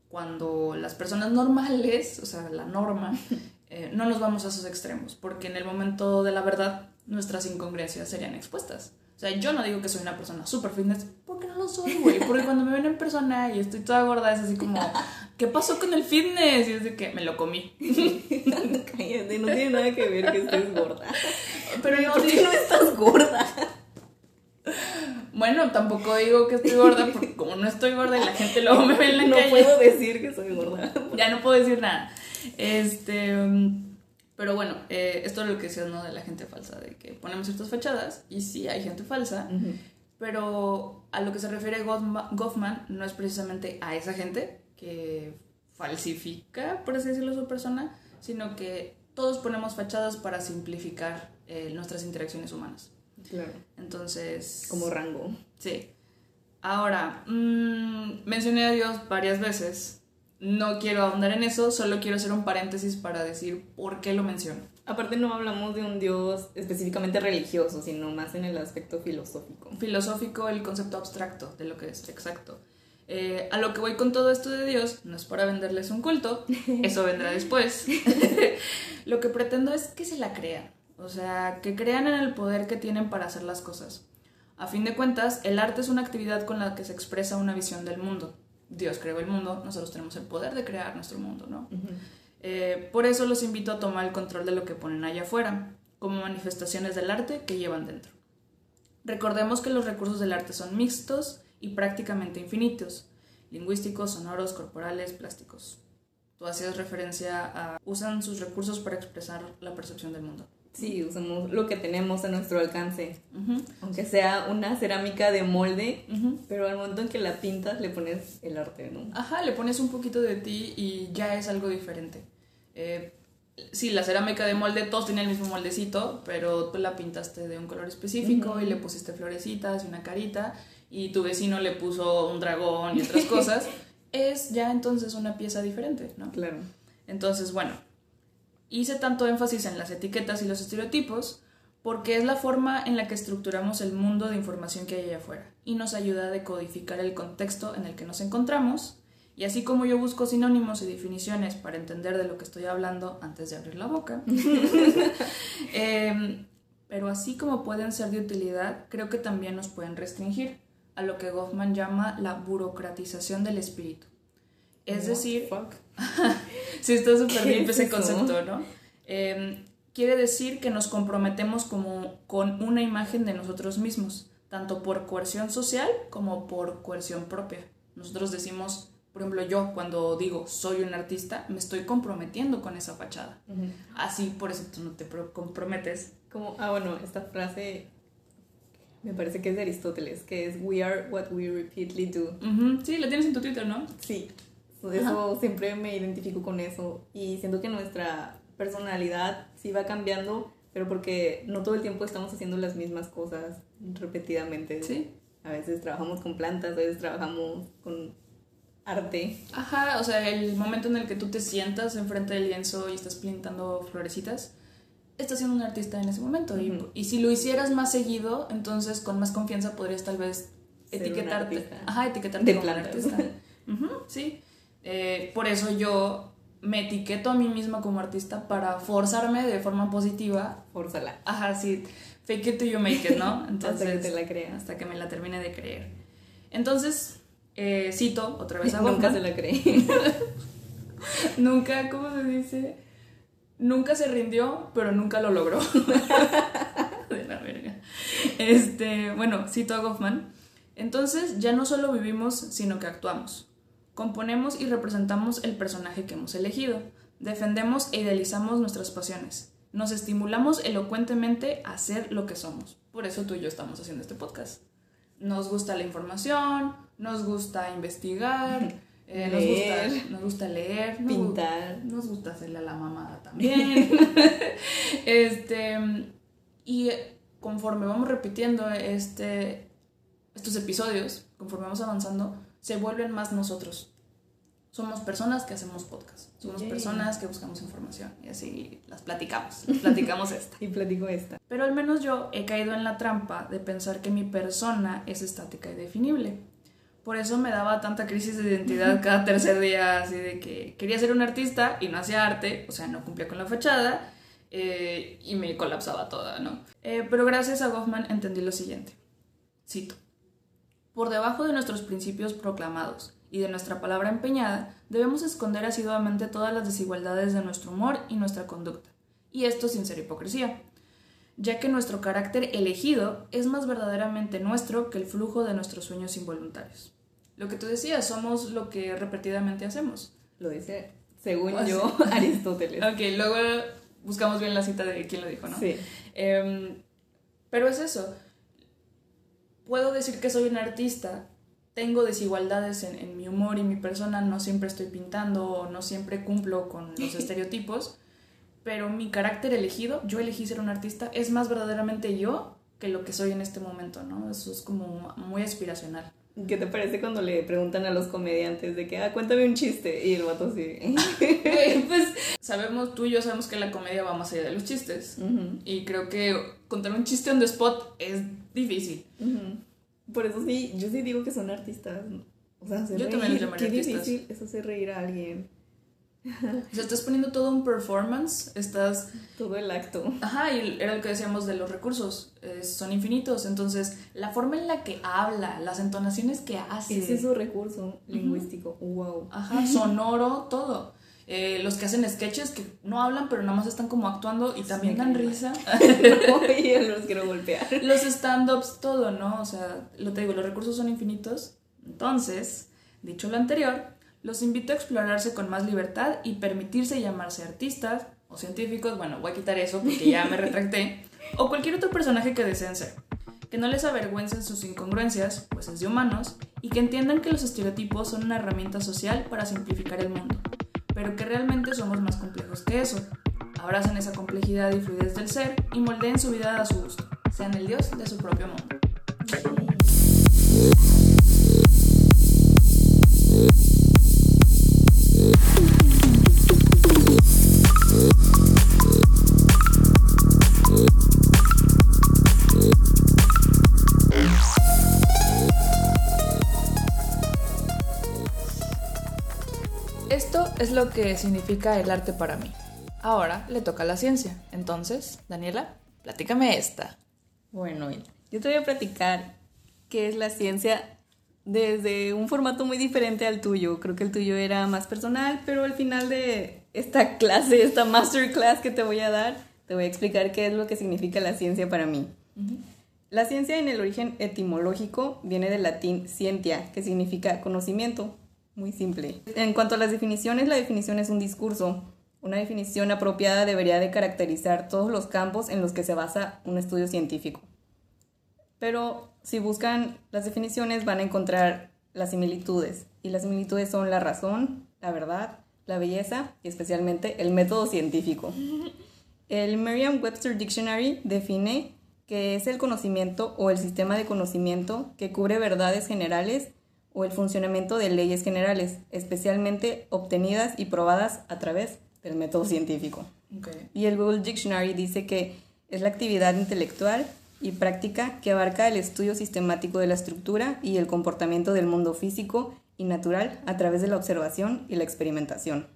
cuando las personas normales, o sea, la norma, eh, no nos vamos a esos extremos, porque en el momento de la verdad nuestras incongruencias serían expuestas. O sea, yo no digo que soy una persona súper fitness, porque no lo soy, güey. Porque cuando me ven en persona y estoy toda gorda, es así como, ¿qué pasó con el fitness? Y es de que me lo comí. Cállate, no tiene nada que ver que estés gorda. Pero no, ¿Por qué no estás gorda? Bueno, tampoco digo que estoy gorda, porque como no estoy gorda y la gente luego me ve en la no calle. No puedo decir que soy gorda. Ya no puedo decir nada. Este. Pero bueno, eh, esto es lo que decías, ¿no? De la gente falsa, de que ponemos ciertas fachadas y sí hay gente falsa, pero a lo que se refiere Goffman no es precisamente a esa gente que falsifica, por así decirlo, su persona, sino que todos ponemos fachadas para simplificar eh, nuestras interacciones humanas. Claro. Entonces... Como rango. Sí. Ahora, mmm, mencioné a Dios varias veces no quiero ahondar en eso, solo quiero hacer un paréntesis para decir por qué lo menciono. Aparte no hablamos de un Dios específicamente religioso, sino más en el aspecto filosófico. Filosófico, el concepto abstracto de lo que es, exacto. Eh, a lo que voy con todo esto de Dios, no es para venderles un culto, eso vendrá después. lo que pretendo es que se la crean, o sea, que crean en el poder que tienen para hacer las cosas. A fin de cuentas, el arte es una actividad con la que se expresa una visión del mundo. Dios creó el mundo, nosotros tenemos el poder de crear nuestro mundo, ¿no? Eh, por eso los invito a tomar el control de lo que ponen allá afuera, como manifestaciones del arte que llevan dentro. Recordemos que los recursos del arte son mixtos y prácticamente infinitos, lingüísticos, sonoros, corporales, plásticos. Tú hacías referencia a usan sus recursos para expresar la percepción del mundo. Sí, usamos lo que tenemos a nuestro alcance. Aunque sea una cerámica de molde, pero al momento en que la pintas le pones el arte, ¿no? Ajá, le pones un poquito de ti y ya es algo diferente. Eh, sí, la cerámica de molde, todos tienen el mismo moldecito, pero tú la pintaste de un color específico y le pusiste florecitas y una carita, y tu vecino le puso un dragón y otras cosas. es ya entonces una pieza diferente, ¿no? Claro. Entonces, bueno, Hice tanto énfasis en las etiquetas y los estereotipos porque es la forma en la que estructuramos el mundo de información que hay allá afuera y nos ayuda a decodificar el contexto en el que nos encontramos. Y así como yo busco sinónimos y definiciones para entender de lo que estoy hablando antes de abrir la boca, em, pero así como pueden ser de utilidad, creo que también nos pueden restringir a lo que Goffman llama la burocratización del espíritu. Es decir, sí está súper bien ese concepto, ¿no? Em, quiere decir que nos comprometemos como con una imagen de nosotros mismos, tanto por coerción social como por coerción propia. Nosotros decimos, por ejemplo, yo cuando digo soy un artista, me estoy comprometiendo con esa fachada. Así, por eso tú no te comprometes. Como, ah, bueno, esta frase me parece que es de Aristóteles, que es We are what we repeatedly do. Sí, la tienes en tu Twitter, ¿no? Sí. Eso siempre me identifico con eso y siento que nuestra personalidad sí va cambiando, pero porque no todo el tiempo estamos haciendo las mismas cosas repetidamente. Sí. A veces trabajamos con plantas, a veces trabajamos con arte. Ajá, o sea, el momento en el que tú te sientas enfrente del lienzo y estás pintando florecitas, estás siendo un artista en ese momento. y, y si lo hicieras más seguido, entonces con más confianza podrías tal vez etiquetarte. Ajá, etiquetarte como artista. sí. Eh, por eso yo me etiqueto a mí misma como artista para forzarme de forma positiva. Fórzala. Ajá, sí. Fake it till you make it, ¿no? Entonces, hasta que te la creas. Hasta que me la termine de creer. Entonces, eh, cito otra vez a Nunca se la creí. nunca, ¿cómo se dice? Nunca se rindió, pero nunca lo logró. de la verga. Este, bueno, cito a Goffman. Entonces, ya no solo vivimos, sino que actuamos. Componemos y representamos el personaje que hemos elegido. Defendemos e idealizamos nuestras pasiones. Nos estimulamos elocuentemente a ser lo que somos. Por eso tú y yo estamos haciendo este podcast. Nos gusta la información, nos gusta investigar, eh, nos, gusta, nos, gusta, leer, pintar. Nos, gusta hacerle a la mamada también. este, y conforme vamos repitiendo este, estos episodios, conforme vamos avanzando, se vuelven más nosotros. Somos personas que hacemos podcast. Somos personas que buscamos información y así las platicamos. platicamos esta. y platico esta. Pero al menos yo he caído en la trampa de pensar que mi persona es estática y definible. Por eso me daba tanta crisis de identidad cada tercer día, así de que quería ser un artista y no hacía arte, o sea, no cumplía con la fachada eh, y me colapsaba toda, ¿no? Eh, pero gracias a Goffman entendí lo siguiente. Cito. Por debajo de nuestros principios proclamados y de nuestra palabra empeñada, debemos esconder asiduamente todas las desigualdades de nuestro humor y nuestra conducta, y esto sin ser hipocresía, ya que nuestro carácter elegido es más verdaderamente nuestro que el flujo de nuestros sueños involuntarios. Lo que tú decías, somos lo que repetidamente hacemos. Lo dice, según yo, Aristóteles. ok, luego buscamos bien la cita de quién lo dijo, ¿no? Sí. Em, pero es eso puedo decir que soy un artista, tengo desigualdades en, mi humor y mi persona, no siempre estoy pintando o no siempre cumplo con los estereotipos, pero mi carácter elegido, yo elegí ser un artista, es más verdaderamente yo que lo que soy en este momento, ¿no? Eso es como muy aspiracional. ¿Qué te parece cuando le preguntan a los comediantes de que, ah, cuéntame un chiste? Y el vato así. pues sabemos, tú y yo sabemos que la comedia va más allá de los chistes. Y creo que contar un chiste on the spot es difícil. Por eso sí, yo sí digo que son artistas. O sea, hacer yo también los Qué difícil es hacer reír a alguien. O sea, estás poniendo todo un performance, estás... Todo el acto. Ajá, y era lo que decíamos de los recursos, son infinitos, entonces la forma en la que habla, las entonaciones que hace... Ese es su recurso lingüístico, wow. Ajá, sonoro, todo. Eh, los que hacen sketches que no hablan, pero nada más están como actuando y también dan risa. y los quiero golpear. Los stand-ups, todo, ¿no? O sea, lo te digo, los recursos son infinitos. Entonces, dicho lo anterior, los invito a explorarse con más libertad y permitirse llamarse artistas o científicos, bueno, voy a quitar eso porque ya me retracté, o cualquier otro personaje que deseen ser. Que no les avergüencen sus incongruencias, pues es de humanos, y que entiendan que los estereotipos son una herramienta social para simplificar el mundo, pero que realmente somos más complejos que eso. Abracen esa complejidad y fluidez del ser y moldeen su vida a su gusto, sean el dios de su propio mundo. Es lo que significa el arte para mí. Ahora le toca la ciencia. Entonces, Daniela, platícame esta. Bueno, yo te voy a platicar qué es la ciencia desde un formato muy diferente al tuyo. Creo que el tuyo era más personal, pero al final de esta clase, esta masterclass que te voy a dar, te voy a explicar qué es lo que significa la ciencia para mí. La ciencia en el origen etimológico viene del latín scientia, que significa conocimiento, muy simple. En cuanto a las definiciones, la definición es un discurso. Una definición apropiada debería de caracterizar todos los campos en los que se basa un estudio científico. Pero si buscan las definiciones van a encontrar las similitudes. Y las similitudes son la razón, la verdad, la belleza y especialmente el método científico. El Merriam-Webster Dictionary define que es el conocimiento o el sistema de conocimiento que cubre verdades generales o el funcionamiento de leyes generales, especialmente obtenidas y probadas a través del método científico. Y el Google Dictionary dice que es la actividad intelectual y práctica que abarca el estudio sistemático de la estructura y el comportamiento del mundo físico y natural a través de la observación y la experimentación.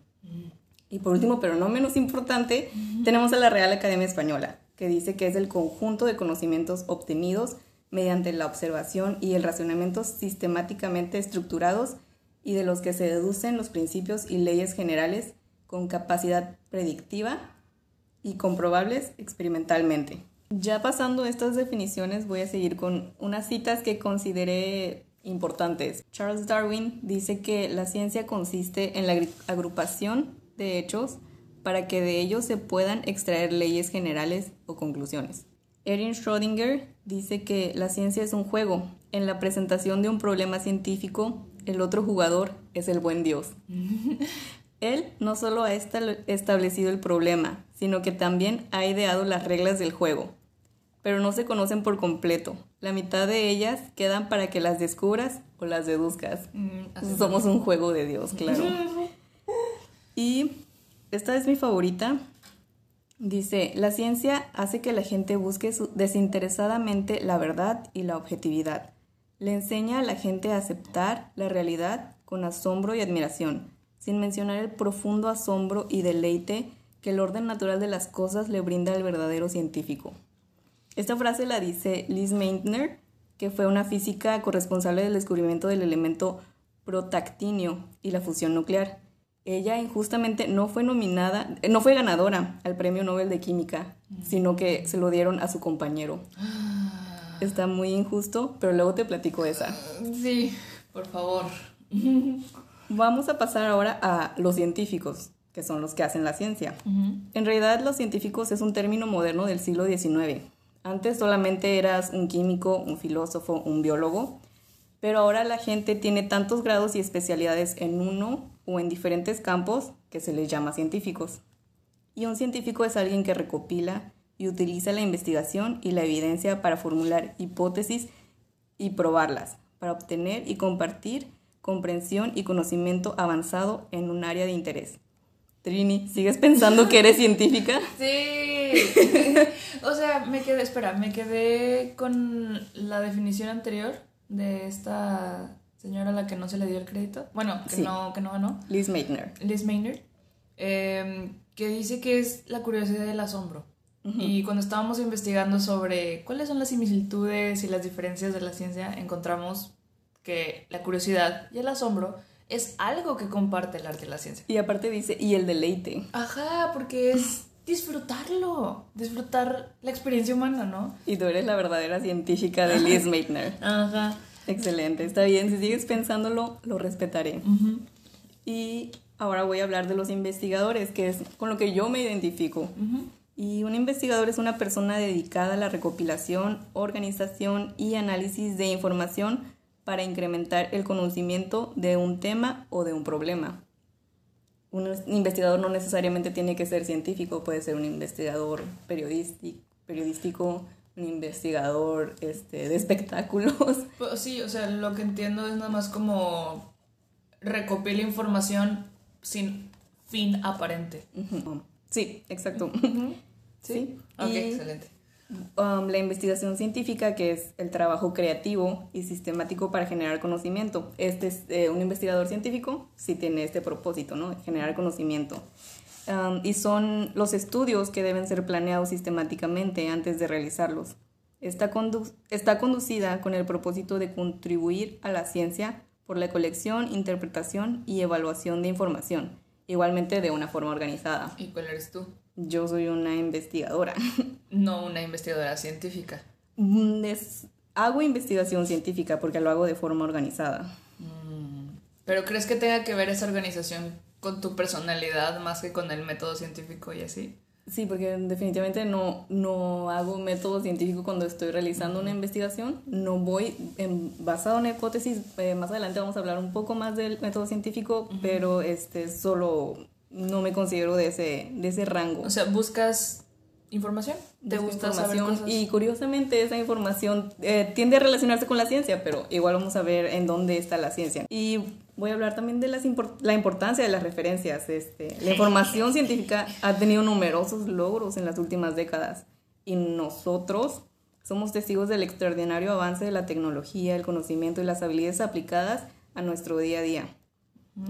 Y por último, pero no menos importante, tenemos a la Real Academia Española, que dice que es el conjunto de conocimientos obtenidos mediante la observación y el razonamiento sistemáticamente estructurados y de los que se deducen los principios y leyes generales con capacidad predictiva y comprobables experimentalmente. Ya pasando estas definiciones, voy a seguir con unas citas que consideré importantes. Charles Darwin dice que la ciencia consiste en la agrupación de hechos para que de ellos se puedan extraer leyes generales o conclusiones. Erin Schrödinger dice que la ciencia es un juego. En la presentación de un problema científico, el otro jugador es el buen Dios. Él no solo ha establecido el problema, sino que también ha ideado las reglas del juego, pero no se conocen por completo. La mitad de ellas quedan para que las descubras o las deduzcas. Mm, Somos un juego de Dios, claro. y esta es mi favorita. Dice, la ciencia hace que la gente busque desinteresadamente la verdad y la objetividad. Le enseña a la gente a aceptar la realidad con asombro y admiración, sin mencionar el profundo asombro y deleite que el orden natural de las cosas le brinda al verdadero científico. Esta frase la dice Liz Meitner, que fue una física corresponsable del descubrimiento del elemento protactinio y la fusión nuclear. Ella injustamente no fue nominada, no fue ganadora al Premio Nobel de Química, sino que se lo dieron a su compañero. Está muy injusto, pero luego te platico esa. Sí, por favor. Vamos a pasar ahora a los científicos, que son los que hacen la ciencia. En realidad, los científicos es un término moderno del siglo XIX. Antes solamente eras un químico, un filósofo, un biólogo, pero ahora la gente tiene tantos grados y especialidades en uno o en diferentes campos que se les llama científicos. Y un científico es alguien que recopila y utiliza la investigación y la evidencia para formular hipótesis y probarlas, para obtener y compartir comprensión y conocimiento avanzado en un área de interés. Trini, ¿sigues pensando que eres científica? Sí. o sea, me quedé, espera, me quedé con la definición anterior de esta señora a la que no se le dio el crédito. Bueno, que, no, que no ganó. Liz Meitner. Liz Meitner. Em, que dice que es la curiosidad y el asombro. Y cuando estábamos investigando sobre cuáles son las similitudes y las diferencias de la ciencia, encontramos que la curiosidad y el asombro es algo que comparte el arte y la ciencia. Y aparte dice, y el deleite. Ajá, porque es disfrutarlo, disfrutar la experiencia humana, ¿no? Y tú eres la verdadera científica de Liz Meitner. Ajá. Excelente, está bien. Si sigues pensándolo, lo respetaré. Y ahora voy a hablar de los investigadores, que es con lo que yo me identifico. Y un investigador es una persona dedicada a la recopilación, organización y análisis de información para incrementar el conocimiento de un tema o de un problema. Un investigador no necesariamente tiene que ser científico, puede ser un investigador periodístico, un investigador este, de espectáculos. Pues sí, o sea, lo que entiendo es nada más como recopilar información sin fin aparente. Sí, exacto. Sí. Ok, excelente. Um, la investigación científica, que es el trabajo creativo y sistemático para generar conocimiento. Este es eh, un investigador científico, sí tiene este propósito, ¿no? Generar conocimiento. Um, y son los estudios que deben ser planeados sistemáticamente antes de realizarlos. Está, está conducida con el propósito de contribuir a la ciencia por la colección, interpretación y evaluación de información, igualmente de una forma organizada. ¿Y cuál eres tú? Yo soy una investigadora. No una investigadora científica. Mm, hago investigación científica porque lo hago de forma organizada. Mm. ¿Pero crees que tenga que ver esa organización con tu personalidad más que con el método científico y así? Sí, porque definitivamente no, no hago método científico cuando estoy realizando una investigación. No voy en, basado en hipótesis. Eh, más adelante vamos a hablar un poco más del método científico, pero este solo no me considero de ese, de ese rango. O sea, buscas información. ¿Te gusta información y curiosamente esa información eh, tiende a relacionarse con la ciencia, pero igual vamos a ver en dónde está la ciencia. Y voy a hablar también de las la importancia de las referencias. Este, la información científica ha tenido numerosos logros en las últimas décadas y nosotros Somos testigos del extraordinario avance de la tecnología, el conocimiento y las habilidades aplicadas a nuestro día a día.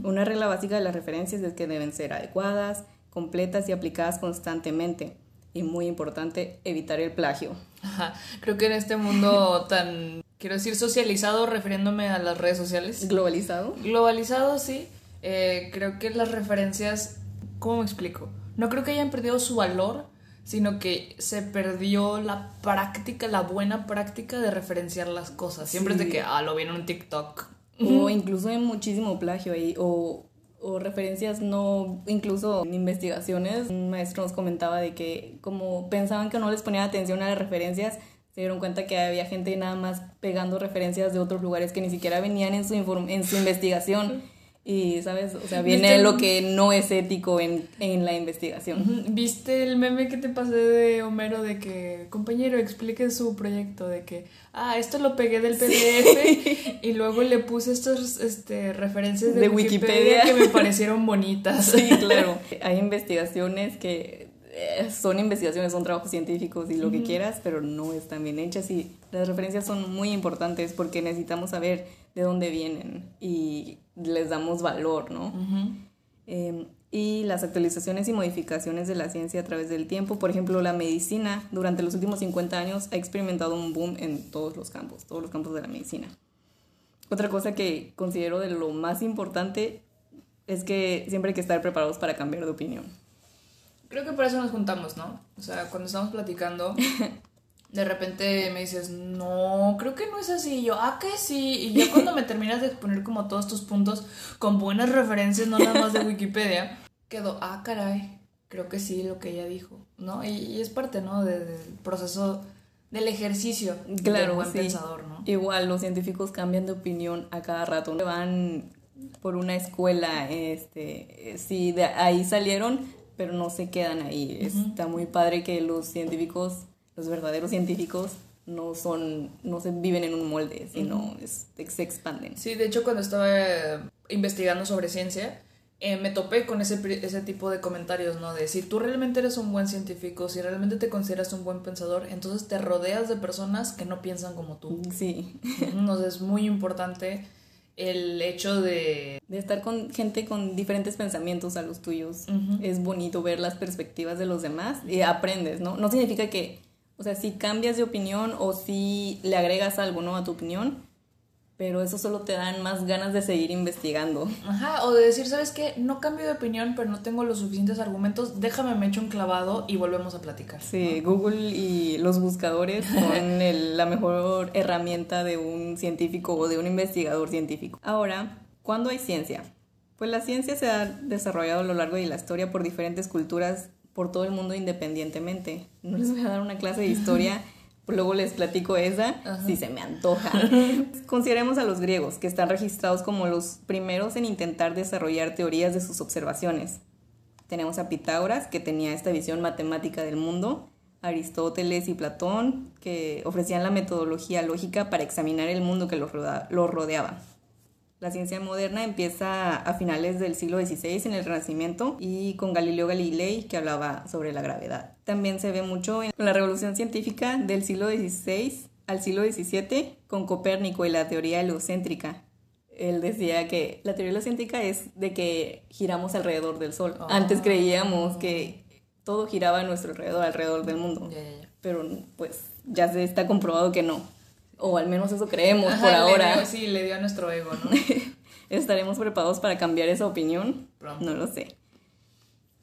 Una regla básica de las referencias es que deben ser adecuadas, completas y aplicadas constantemente. Y muy importante, evitar el plagio. Ajá. Creo que en este mundo tan, quiero decir, socializado, refiriéndome a las redes sociales. Globalizado. Globalizado, sí. Eh, creo que las referencias, ¿cómo me explico? No creo que hayan perdido su valor, sino que se perdió la práctica, la buena práctica de referenciar las cosas. Siempre es de que, ah, lo vi en un TikTok. O incluso hay muchísimo plagio ahí, o, o referencias no, incluso en investigaciones. Un maestro nos comentaba de que como pensaban que no les ponía atención a las referencias, se dieron cuenta que había gente nada más pegando referencias de otros lugares que ni siquiera venían en su, en su investigación. Y, ¿sabes? O sea, viene lo que no es ético en, en, la investigación. ¿Viste el meme que te pasé de Homero de que, compañero, explique su proyecto? De que, ah, esto lo pegué del PDF y luego le puse estas este, referencias de, Wikipedia, que me parecieron bonitas. Sí, claro. Hay investigaciones que son investigaciones, son trabajos científicos y lo que quieras, pero no están bien hechas y las referencias son muy importantes porque necesitamos saber de dónde vienen y les damos valor, ¿no? Em, y las actualizaciones y modificaciones de la ciencia a través del tiempo, por ejemplo, la medicina durante los últimos 50 años ha experimentado un boom en todos los campos, todos los campos de la medicina. Otra cosa que considero de lo más importante es que siempre hay que estar preparados para cambiar de opinión. Creo que por eso nos juntamos, ¿no? O sea, cuando estamos platicando, de repente me dices, no, creo que no es así. Y yo, ah, que sí. Y ya cuando me terminas de exponer como todos tus puntos con buenas referencias, no nada más de Wikipedia, quedo, ah, caray, creo que sí lo que ella dijo, ¿no? Y, es parte, ¿no? del proceso del ejercicio claro, del buen pensador, ¿no? Igual los científicos cambian de opinión a cada rato. Van por una escuela, este, si de ahí salieron, pero no se quedan ahí. Está muy padre que los científicos los verdaderos científicos no son, no se viven en un molde, sino se expanden. Sí, de hecho cuando estaba eh, investigando sobre ciencia, eh, me topé con ese, ese tipo de comentarios, ¿no? De si tú realmente eres un buen científico, si realmente te consideras un buen pensador, entonces te rodeas de personas que no piensan como tú. Sí. Entonces es muy importante el hecho de... De estar con gente con diferentes pensamientos a los tuyos. Es bonito ver las perspectivas de los demás y aprendes, ¿no? No significa que o sea, si cambias de opinión o si le agregas algo, ¿no? A tu opinión, pero eso solo te dan más ganas de seguir investigando. Ajá, o de decir, ¿sabes qué? No cambio de opinión, pero no tengo los suficientes argumentos, déjame me echo un clavado y volvemos a platicar. Sí, Google y los buscadores son la mejor herramienta de un científico o de un investigador científico. Ahora, ¿cuándo hay ciencia? Pues la ciencia se ha desarrollado a lo largo de la historia por diferentes culturas por todo el mundo independientemente. No les voy a dar una clase de historia, luego les platico esa si se me antoja. Consideremos a los griegos, que están registrados como los primeros en intentar desarrollar teorías de sus observaciones. Tenemos a Pitágoras, que tenía esta visión matemática del mundo, Aristóteles y Platón, que ofrecían la metodología lógica para examinar el mundo que los rodeaba. La ciencia moderna empieza a finales del siglo XVI en el Renacimiento y con Galileo Galilei que hablaba sobre la gravedad. También se ve mucho en la revolución científica del siglo XVI al siglo XVII con Copérnico y la teoría heliocéntrica. Él decía que la teoría heliocéntrica es de que giramos alrededor del Sol. Antes ah. creíamos que todo giraba a nuestro alrededor, alrededor del mundo. Pero pues ya se está comprobado que no o al menos eso creemos por ahora. sí, le dio a nuestro ego, ¿no? ¿Estaremos preparados para cambiar esa opinión? No lo sé.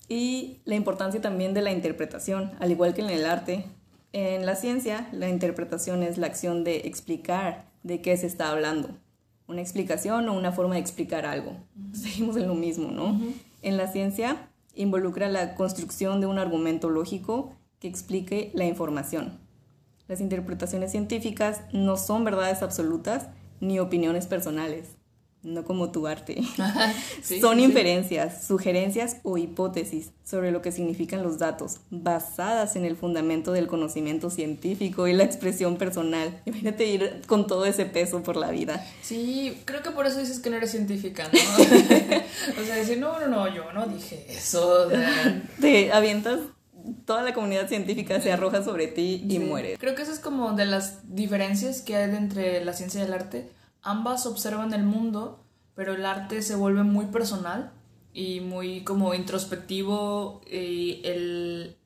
Y la importancia también de la interpretación, al igual que en el arte. En la ciencia, la interpretación es la acción de explicar de qué se está hablando. Una explicación o una forma de explicar algo. Seguimos en lo mismo, ¿no? En la ciencia involucra la construcción de un argumento lógico que explique la información. Las interpretaciones científicas no son verdades absolutas ni opiniones personales, no como tu arte. son inferencias, sugerencias o hipótesis sobre lo que significan los datos, basadas en el fundamento del conocimiento científico y la expresión personal. Imagínate ir con todo ese peso por la vida. Sí, creo que por eso dices que no eres científica, ¿no? o sea, decir, no, no, no, yo no dije eso. Te avientas toda la comunidad científica se arroja sobre ti y muere. Creo que eso es como de las diferencias que hay entre la ciencia y el arte. Ambas observan el mundo, pero el arte se vuelve muy personal y muy como introspectivo y el,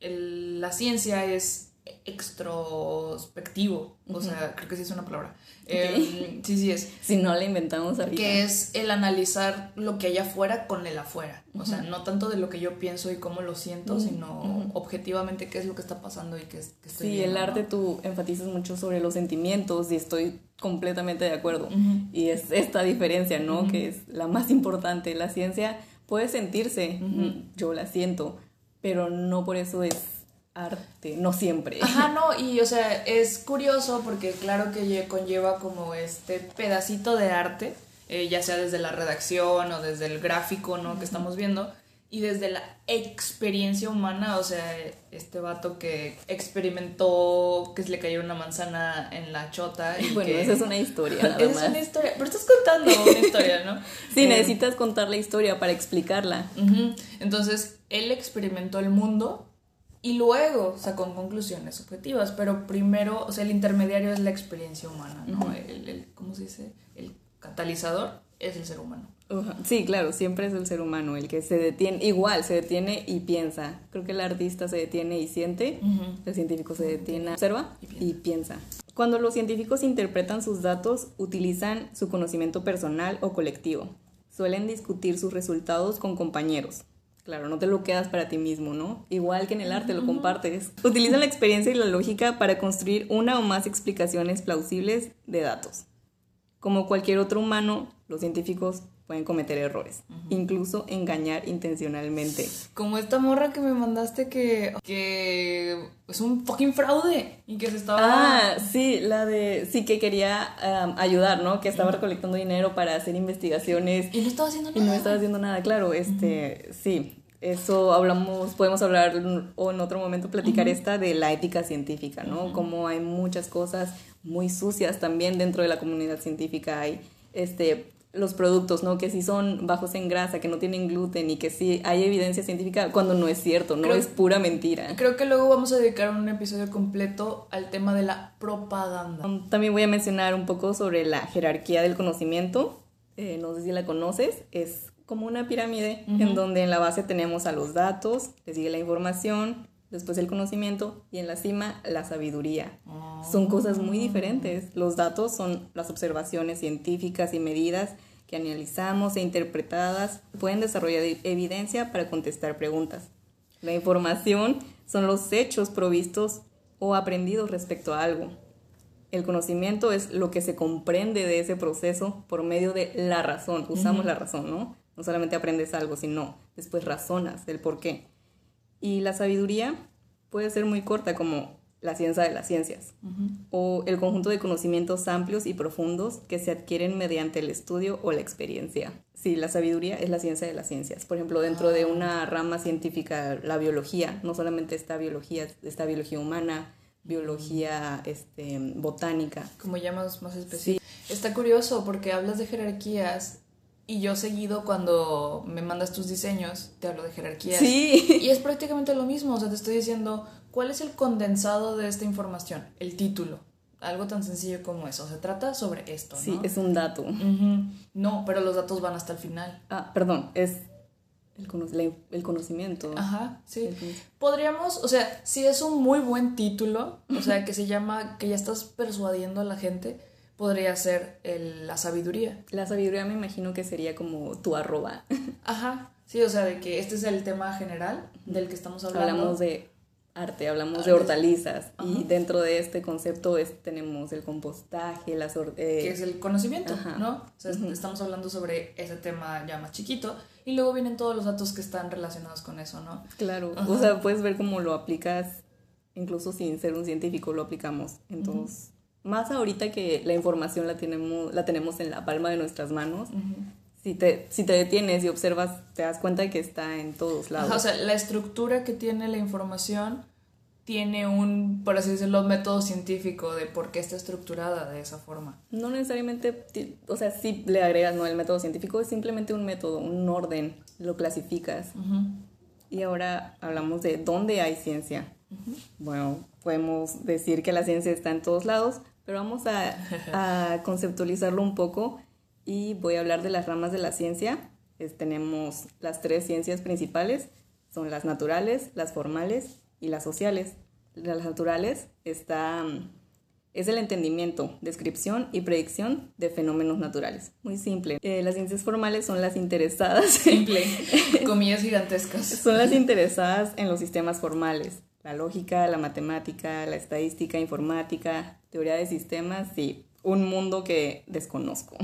la ciencia es extrospectivo, o sea, creo que sí es una palabra. Em, sí, sí es. Si no la inventamos ahorita. Que es el analizar lo que hay afuera con el afuera. O sea, no tanto de lo que yo pienso y cómo lo siento, sino objetivamente qué es lo que está pasando y qué, qué estoy Sí, el arte tú enfatizas mucho sobre los sentimientos y estoy completamente de acuerdo. Y es esta diferencia, ¿no? Que es la más importante. La ciencia puede sentirse, yo la siento, pero no por eso es arte, no siempre. Ajá, no, y o sea, es curioso porque claro que conlleva como este pedacito de arte, eh, ya sea desde la redacción o desde el gráfico, ¿no? Que estamos viendo, y desde la experiencia humana, o sea, este vato que experimentó que se le cayó una manzana en la chota. Y bueno, esa es una historia. Nada es una historia, pero estás contando una historia, ¿no? sí, eh, necesitas contar la historia para explicarla. Entonces, él experimentó el mundo y luego sacó conclusiones objetivas, pero primero, o sea, el intermediario es la experiencia humana, ¿no? el, ¿Cómo se dice? El catalizador es el ser humano. Sí, claro, siempre es el ser humano el que se detiene, igual se detiene y piensa. Creo que el artista se detiene y siente, el científico se detiene, observa y piensa. Cuando los científicos interpretan sus datos, utilizan su conocimiento personal o colectivo. Suelen discutir sus resultados con compañeros. Claro, no te lo quedas para ti mismo, ¿no? Igual que en el arte, lo compartes. Utilizan la experiencia y la lógica para construir una o más explicaciones plausibles de datos. Como cualquier otro humano, los científicos pueden cometer errores, incluso engañar intencionalmente. Como esta morra que me mandaste que, que es un fucking fraude y que se estaba... Ah, sí, la de... Sí, que quería ayudar, ¿no? Que estaba recolectando dinero para hacer investigaciones. Y no estaba haciendo nada. Y no estaba haciendo nada, claro, este, sí. Eso hablamos, podemos hablar o en otro momento platicar esta de la ética científica, ¿no? Como hay muchas cosas muy sucias también dentro de la comunidad científica, hay este los productos, ¿no? Que sí son bajos en grasa, que no tienen gluten y que sí hay evidencia científica cuando no es cierto, no es pura mentira. Creo que luego vamos a dedicar un episodio completo al tema de la propaganda. Um, también voy a mencionar un poco sobre la jerarquía del conocimiento. Eh, no sé si la conoces, es como una pirámide en donde en la base tenemos a los datos, le sigue la información, después el conocimiento y en la cima la sabiduría. Son cosas muy diferentes. Los datos son las observaciones científicas y medidas que analizamos e interpretadas pueden desarrollar evidencia para contestar preguntas. La información son los hechos provistos o aprendidos respecto a algo. El conocimiento es lo que se comprende de ese proceso por medio de la razón. Usamos la razón, ¿no? No solamente aprendes algo, sino después razonas del por qué. Y la sabiduría puede ser muy corta como la ciencia de las ciencias o el conjunto de conocimientos amplios y profundos que se adquieren mediante el estudio o la experiencia. Sí, la sabiduría es la ciencia de las ciencias. Por ejemplo, dentro de una ah. rama científica, la biología, no solamente está biología, está biología humana, biología este, botánica. Como llamas más específico. Está curioso porque hablas de jerarquías y yo seguido cuando me mandas tus diseños, te hablo de jerarquías. Sí. Y es prácticamente lo mismo, o sea, te estoy diciendo, ¿cuál es el condensado de esta información? El título. Algo tan sencillo como eso. Se trata sobre esto, ¿no? Sí, es un dato. No, pero los datos van hasta el final. Ah, perdón, es el, el conocimiento. Ajá, sí. Podríamos, o sea, si es un muy buen título, o sea, que se llama, que ya estás persuadiendo a la gente, podría ser la sabiduría. La sabiduría me imagino que sería como tu arroba. Ajá, sí, o sea, de que este es el tema general del que estamos hablando. Hablamos de arte, hablamos de hortalizas y dentro de este concepto es, tenemos el compostaje, las... Eh, que es el conocimiento, ¿no? O sea, estamos hablando sobre ese tema ya más chiquito y luego vienen todos los datos que están relacionados con eso, ¿no? Claro, o sea, puedes ver cómo lo aplicas, incluso sin ser un científico, lo aplicamos en todos más ahorita que la información la tenemos, la tenemos en la palma de nuestras manos, si, te, si te detienes y observas, te das cuenta de que está en todos lados. o sea, la estructura que tiene la información tiene un, por así decirlo, método científico de por qué está estructurada de esa forma. No necesariamente, o sea, si le agregas, no, el método científico es simplemente un método, un orden, lo clasificas. y ahora hablamos de dónde hay ciencia. Bueno, podemos decir que la ciencia está en todos lados, pero vamos a, conceptualizarlo un poco y voy a hablar de las ramas de la ciencia. tenemos las tres ciencias principales, son las naturales, las formales y las sociales. Las naturales está es el entendimiento, descripción y predicción de fenómenos naturales. Muy simple. Eh, las ciencias formales son las interesadas. Simple. Comillas gigantescas. Son las interesadas en los sistemas formales. La lógica, la matemática, la estadística, informática, teoría de sistemas y un mundo que desconozco.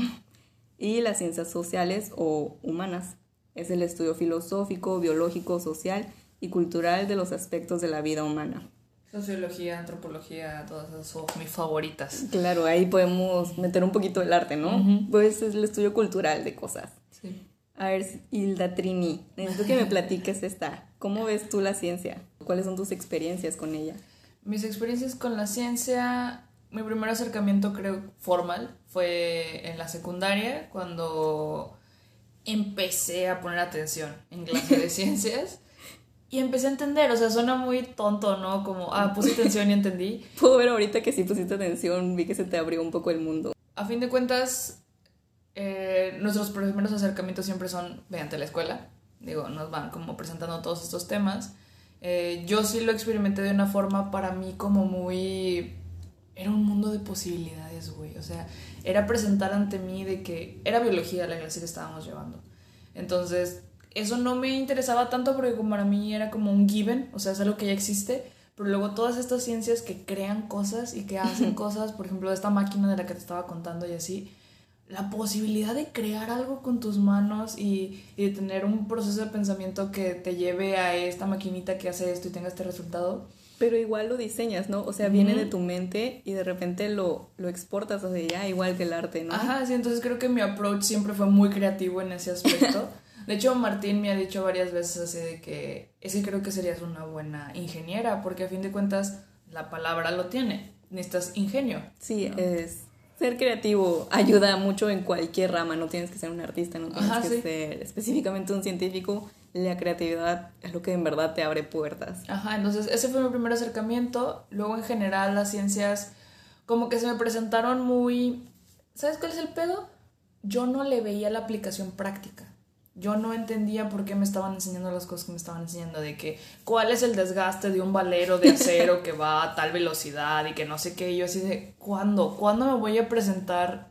Y las ciencias sociales o humanas. Es el estudio filosófico, biológico, social y cultural de los aspectos de la vida humana. Sociología, antropología, todas esas son mis favoritas. Claro, ahí podemos meter un poquito el arte, ¿no? Pues es el estudio cultural de cosas. Sí. A ver, Hilda Trini, necesito que me platiques esta. ¿Cómo ves tú la ciencia? ¿Cuáles son tus experiencias con ella? Mis experiencias con la ciencia, mi primer acercamiento creo formal fue en la secundaria, cuando empecé a poner atención en clase de ciencias. Y empecé a entender, o sea, suena muy tonto, ¿no? Como, ah, puse atención y entendí. Puedo ver ahorita que sí pusiste atención, vi que se te abrió un poco el mundo. A fin de cuentas, eh, nuestros primeros acercamientos siempre son mediante la escuela. Digo, nos van como presentando todos estos temas. Eh, yo sí lo experimenté de una forma para mí como muy... Era un mundo de posibilidades, güey. O sea, era presentar ante mí de que era biología la clase que estábamos llevando. Entonces, eso no me interesaba tanto porque para mí era como un given, o sea, es algo que ya existe, pero luego todas estas ciencias que crean cosas y que hacen cosas, por ejemplo, esta máquina de la que te estaba contando y así, la posibilidad de crear algo con tus manos y, y, de tener un proceso de pensamiento que te lleve a esta maquinita que hace esto y tenga este resultado. Pero igual lo diseñas, ¿no? O sea, viene de tu mente y de repente lo, lo exportas, sea, ya igual que el arte, ¿no? Ajá, sí, entonces creo que mi approach siempre fue muy creativo en ese aspecto. De hecho, Martín me ha dicho varias veces así de que ese creo que serías una buena ingeniera, porque a fin de cuentas la palabra lo tiene. Necesitas ingenio. Sí, es ser creativo ayuda mucho en cualquier rama, no tienes que ser un artista, no tienes que ser específicamente un científico, la creatividad es lo que en verdad te abre puertas. Ajá, entonces ese fue mi primer acercamiento, luego en general las ciencias como que se me presentaron muy... ¿Sabes cuál es el pedo? Yo no le veía la aplicación práctica yo no entendía por qué me estaban enseñando las cosas que me estaban enseñando, de que cuál es el desgaste de un valero de acero que va a tal velocidad y que no sé qué, y yo así de, ¿cuándo? ¿Cuándo me voy a presentar?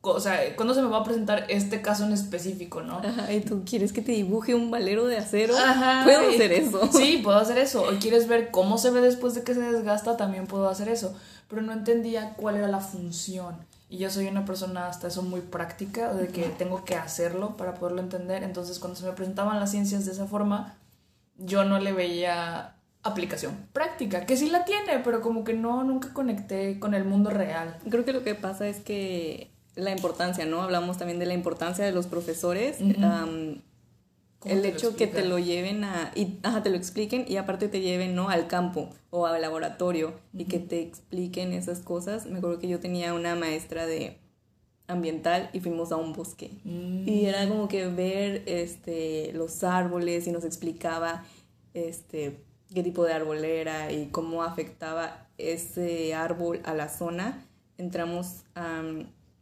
O sea, ¿cuándo se me va a presentar este caso en específico, no? Ajá, y tú quieres que te dibuje un valero de acero. Ajá, puedo hacer eso. Sí, puedo hacer eso. O quieres ver cómo se ve después de que se desgasta, también puedo hacer eso. Pero no entendía cuál era la función. Y yo soy una persona hasta eso muy práctica, de que tengo que hacerlo para poderlo entender. Entonces cuando se me presentaban las ciencias de esa forma, yo no le veía aplicación práctica, que sí la tiene, pero como que no, nunca conecté con el mundo real. Creo que lo que pasa es que la importancia, ¿no? Hablamos también de la importancia de los profesores el hecho que te lo lleven a, y, ajá, te lo expliquen y aparte te lleven, ¿no? Al campo o al laboratorio y que te expliquen esas cosas. Me acuerdo que yo tenía una maestra de ambiental y fuimos a un bosque. Mm. Y era como que ver este, los árboles y nos explicaba este, qué tipo de árbol era y cómo afectaba ese árbol a la zona. Entramos a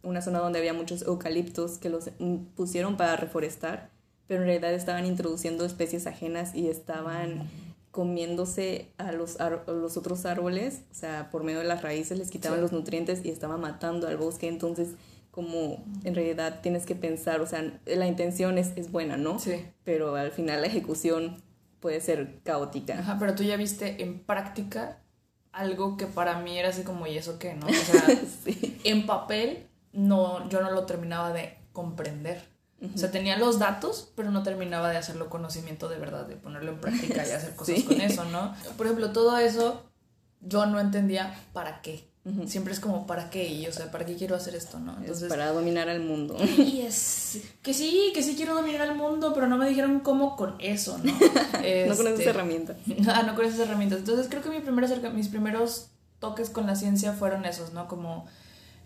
una zona donde había muchos eucaliptos que los pusieron para reforestar pero en realidad estaban introduciendo especies ajenas y estaban comiéndose a los, los otros árboles, o sea, por medio de las raíces les quitaban los nutrientes y estaban matando al bosque, entonces como en realidad tienes que pensar, o sea, la intención es, es buena, ¿no? Sí. Pero al final la ejecución puede ser caótica. Ajá, pero tú ya viste en práctica algo que para mí era así como, ¿y eso qué, no? O sea, en papel no, yo no lo terminaba de comprender. O sea, tenía los datos, pero no terminaba de hacerlo conocimiento de verdad, de ponerlo en práctica y hacer cosas con eso, ¿no? Por ejemplo, todo eso yo no entendía para qué. Siempre es como, ¿para qué? Y, o sea, ¿para qué quiero hacer esto, no? Entonces, para dominar al mundo. Y es que sí, que sí quiero dominar al mundo, pero no me dijeron cómo con eso, ¿no? no con esas este, herramientas. Ah, no con esas herramientas. Entonces, creo que mi primer mis primeros toques con la ciencia fueron esos, ¿no? Como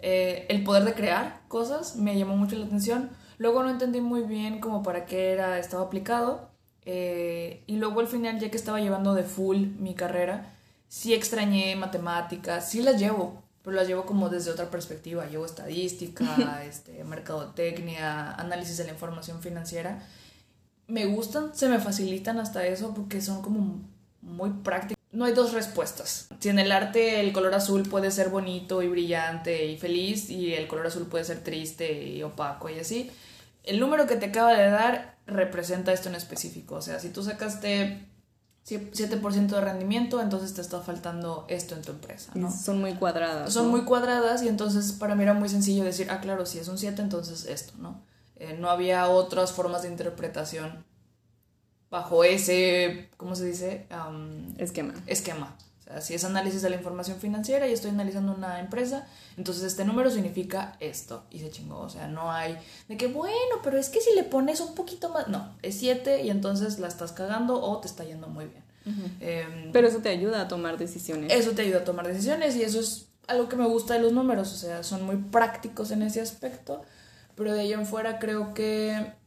eh, el poder de crear cosas me llamó mucho la atención Luego no entendí muy bien como para qué era, estaba aplicado. Eh, y luego al final, ya que estaba llevando de full mi carrera, sí extrañé matemáticas, sí las llevo, pero las llevo como desde otra perspectiva. Llevo estadística, este, mercadotecnia, análisis de la información financiera. Me gustan, se me facilitan hasta eso porque son como muy prácticas. No hay dos respuestas. Si en el arte el color azul puede ser bonito y brillante y feliz y el color azul puede ser triste y opaco y así, el número que te acaba de dar representa esto en específico. O sea, si tú sacaste 7% de rendimiento, entonces te está faltando esto en tu empresa. ¿no? Son muy cuadradas. Son muy cuadradas y entonces para mí era muy sencillo decir, ah, claro, si es un 7, entonces esto, ¿no? Eh, no había otras formas de interpretación bajo ese, ¿cómo se dice? esquema. Esquema. O sea, si es análisis de la información financiera y estoy analizando una empresa, entonces este número significa esto. Y se chingó. O sea, no hay de que, bueno, pero es que si le pones un poquito más. No, es 7 y entonces la estás cagando o te está yendo muy bien. Em, pero eso te ayuda a tomar decisiones. Eso te ayuda a tomar decisiones y eso es algo que me gusta de los números. O sea, son muy prácticos en ese aspecto. Pero de ahí en fuera creo que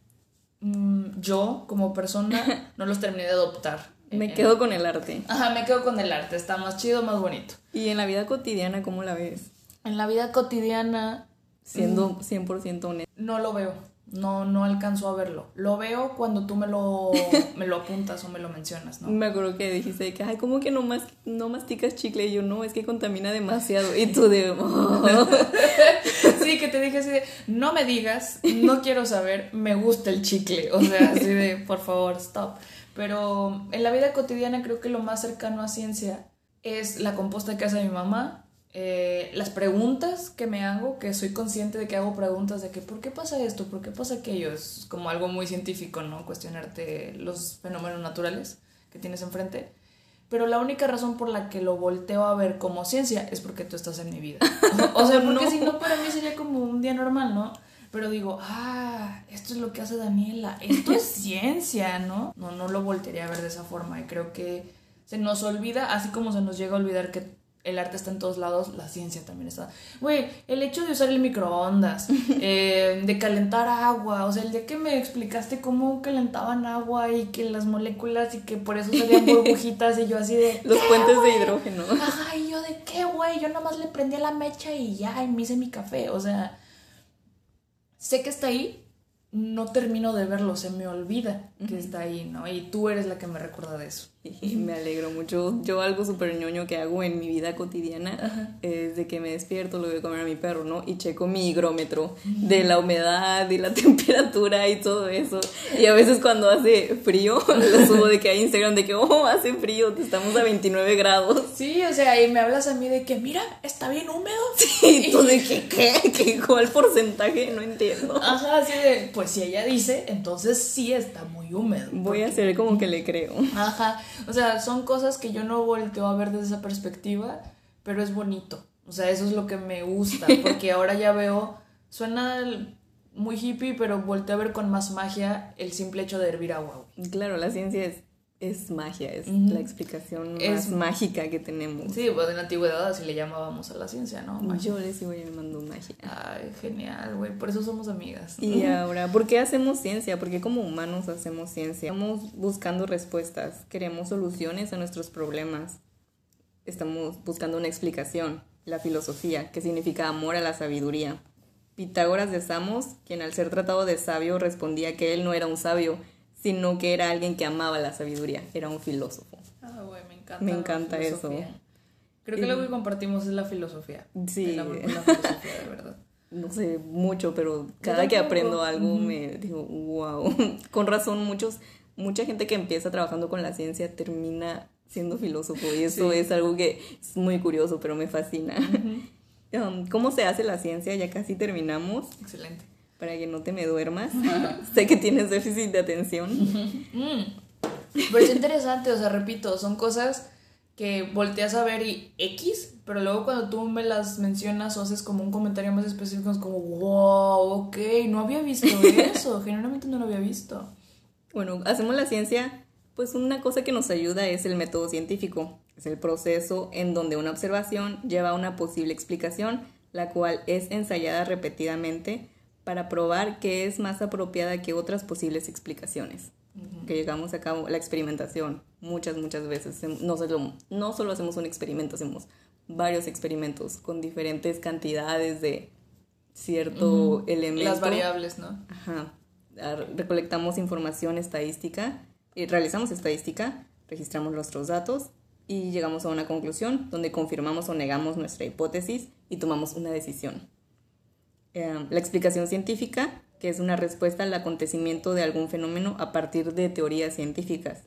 Mm, yo como persona no los terminé de adoptar. Me eh, quedo con el arte. Ajá, me quedo con el arte. Está más chido, más bonito. ¿Y en la vida cotidiana cómo la ves? En la vida cotidiana... Siendo 100% honesto. No lo veo no, no alcanzo a verlo. Lo veo cuando tú me lo, me lo apuntas o me lo mencionas, ¿no? Me acuerdo que dijiste que, ay, ¿cómo que no, más, no masticas chicle? Y yo, no, es que contamina demasiado. Y tú de... Oh". sí, que te dije así de, no me digas, no quiero saber, me gusta el chicle. O sea, así de, por favor, stop. Pero en la vida cotidiana creo que lo más cercano a ciencia es la composta que hace mi mamá eh, las preguntas que me hago, que soy consciente de que hago preguntas de que ¿por qué pasa esto? ¿Por qué pasa aquello? Es como algo muy científico, ¿no? Cuestionarte los fenómenos naturales que tienes enfrente. Pero la única razón por la que lo volteo a ver como ciencia es porque tú estás en mi vida. O, sea, porque si no, para mí sería como un día normal, ¿no? Pero digo, ah, esto es lo que hace Daniela, esto es ciencia, ¿no? No, no lo voltearía a ver de esa forma y creo que se nos olvida, así como se nos llega a olvidar que el arte está en todos lados, la ciencia también está. Güey, el hecho de usar el microondas, eh, de calentar agua, o sea, el día que me explicaste cómo calentaban agua y que las moléculas y que por eso salían burbujitas y yo así de... Los puentes de hidrógeno. Ay, yo de qué, güey, yo nomás le prendí la mecha y ya, y me hice mi café, o sea, sé que está ahí, no termino de verlo, se me olvida que está ahí, ¿no? Y tú eres la que me recuerda de eso. Y me alegro mucho. Yo algo súper ñoño que hago en mi vida cotidiana es de que me despierto, lo voy a comer a mi perro, ¿no? Y checo mi higrómetro de la humedad y la temperatura y todo eso. Y a veces cuando hace frío, lo subo de que hay Instagram de que, oh, hace frío, estamos a 29 grados. Sí, o sea, y me hablas a mí de que, mira, está bien húmedo. Sí, y tú de que, ¿qué? ¿Cuál porcentaje? No entiendo. Ajá, así de, pues si ella dice, entonces sí está muy húmedo. Voy a hacer como que le creo. Ajá. O sea, son cosas que yo no volteo a ver desde esa perspectiva, pero es bonito. O sea, eso es lo que me gusta, porque ahora ya veo, suena muy hippie, pero volteo a ver con más magia el simple hecho de hervir agua. Claro, la ciencia es es magia, es la explicación más mágica que tenemos. Sí, pues en la antigüedad así le llamábamos a la ciencia, ¿no? Yo le sigo llamando magia. Ay, genial, güey, por eso somos amigas. Y ahora, ¿por qué hacemos ciencia? Porque como humanos hacemos ciencia. Estamos buscando respuestas, queremos soluciones a nuestros problemas. Estamos buscando una explicación, la filosofía, que significa amor a la sabiduría. Pitágoras de Samos, quien al ser tratado de sabio respondía que él no era un sabio, sino que era alguien que amaba la sabiduría, era un filósofo. Ah, güey, me encanta. Me encanta eso. Creo que lo que compartimos es la filosofía. Sí. La, filosofía, de verdad. No sé mucho, pero cada que aprendo algo me digo, wow. Con razón, muchos, mucha gente que empieza trabajando con la ciencia termina siendo filósofo y eso es algo que es muy curioso, pero me fascina. Um, ¿Cómo se hace la ciencia? Ya casi terminamos. Excelente para que no te me duermas. sé que tienes déficit de atención. Pero es interesante, o sea, repito, son cosas que volteas a ver y X, pero luego cuando tú me las mencionas o haces como un comentario más específico, es como, wow, ok, no había visto eso, generalmente no lo había visto. Bueno, hacemos la ciencia, pues una cosa que nos ayuda es el método científico, es el proceso en donde una observación lleva a una posible explicación, la cual es ensayada repetidamente para probar que es más apropiada que otras posibles explicaciones. que llegamos a cabo, la experimentación, muchas, muchas veces. No solo, no solo hacemos un experimento, hacemos varios experimentos con diferentes cantidades de cierto elemento. Las variables, ¿no? Ajá. Recolectamos información estadística, y realizamos estadística, registramos nuestros datos y llegamos a una conclusión donde confirmamos o negamos nuestra hipótesis y tomamos una decisión. Em, la explicación científica, que es una respuesta al acontecimiento de algún fenómeno a partir de teorías científicas.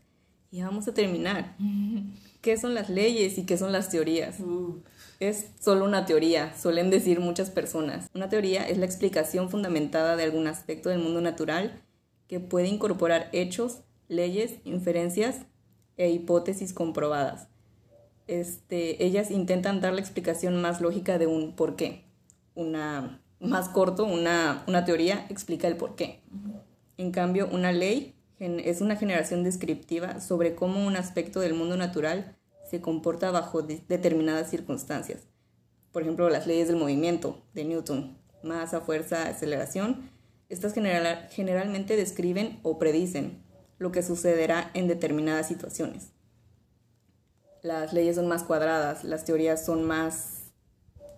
Y vamos a terminar. ¿Qué son las leyes y qué son las teorías? Uh. Es solo una teoría, suelen decir muchas personas. Una teoría es la explicación fundamentada de algún aspecto del mundo natural que puede incorporar hechos, leyes, inferencias e hipótesis comprobadas. Este, ellas intentan dar la explicación más lógica de un por qué. Una más corto, una, una teoría explica el por qué. En cambio, una ley es una generación descriptiva sobre cómo un aspecto del mundo natural se comporta bajo determinadas circunstancias. Por ejemplo, las leyes del movimiento de Newton, masa, fuerza, aceleración. Estas generalmente describen o predicen lo que sucederá en determinadas situaciones. Las leyes son más cuadradas, las teorías son más...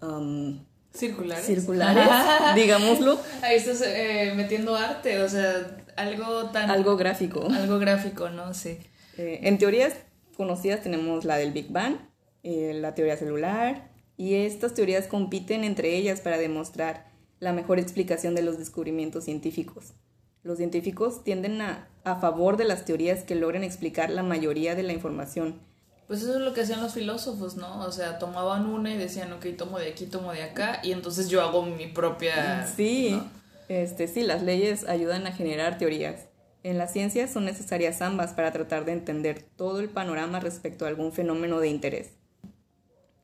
Um, circulares. Circulares, digámoslo. Ahí estás eh, metiendo arte, o sea, algo tan... Algo gráfico. Algo gráfico, ¿no? Sí. Eh, en teorías conocidas tenemos la del Big Bang, eh, la teoría celular, y estas teorías compiten entre ellas para demostrar la mejor explicación de los descubrimientos científicos. Los científicos tienden a, a favor de las teorías que logren explicar la mayoría de la información. Pues eso es lo que hacían los filósofos, ¿no? O sea, tomaban una y decían, ok, tomo de aquí, tomo de acá, y entonces yo hago mi propia... Sí, este, sí, las leyes ayudan a generar teorías. En la ciencia son necesarias ambas para tratar de entender todo el panorama respecto a algún fenómeno de interés.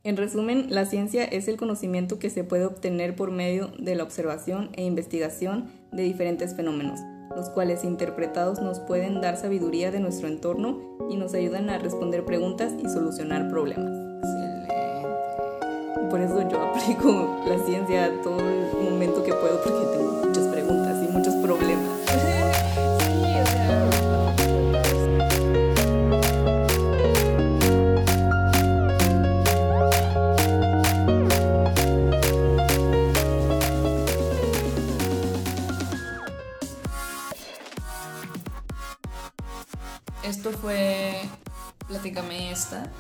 En resumen, la ciencia es el conocimiento que se puede obtener por medio de la observación e investigación de diferentes fenómenos, los cuales interpretados nos pueden dar sabiduría de nuestro entorno y nos ayudan a responder preguntas y solucionar problemas. Excelente. Por eso yo aplico la ciencia a todo el momento que puedo porque tengo muchas preguntas y muchos problemas. Esta,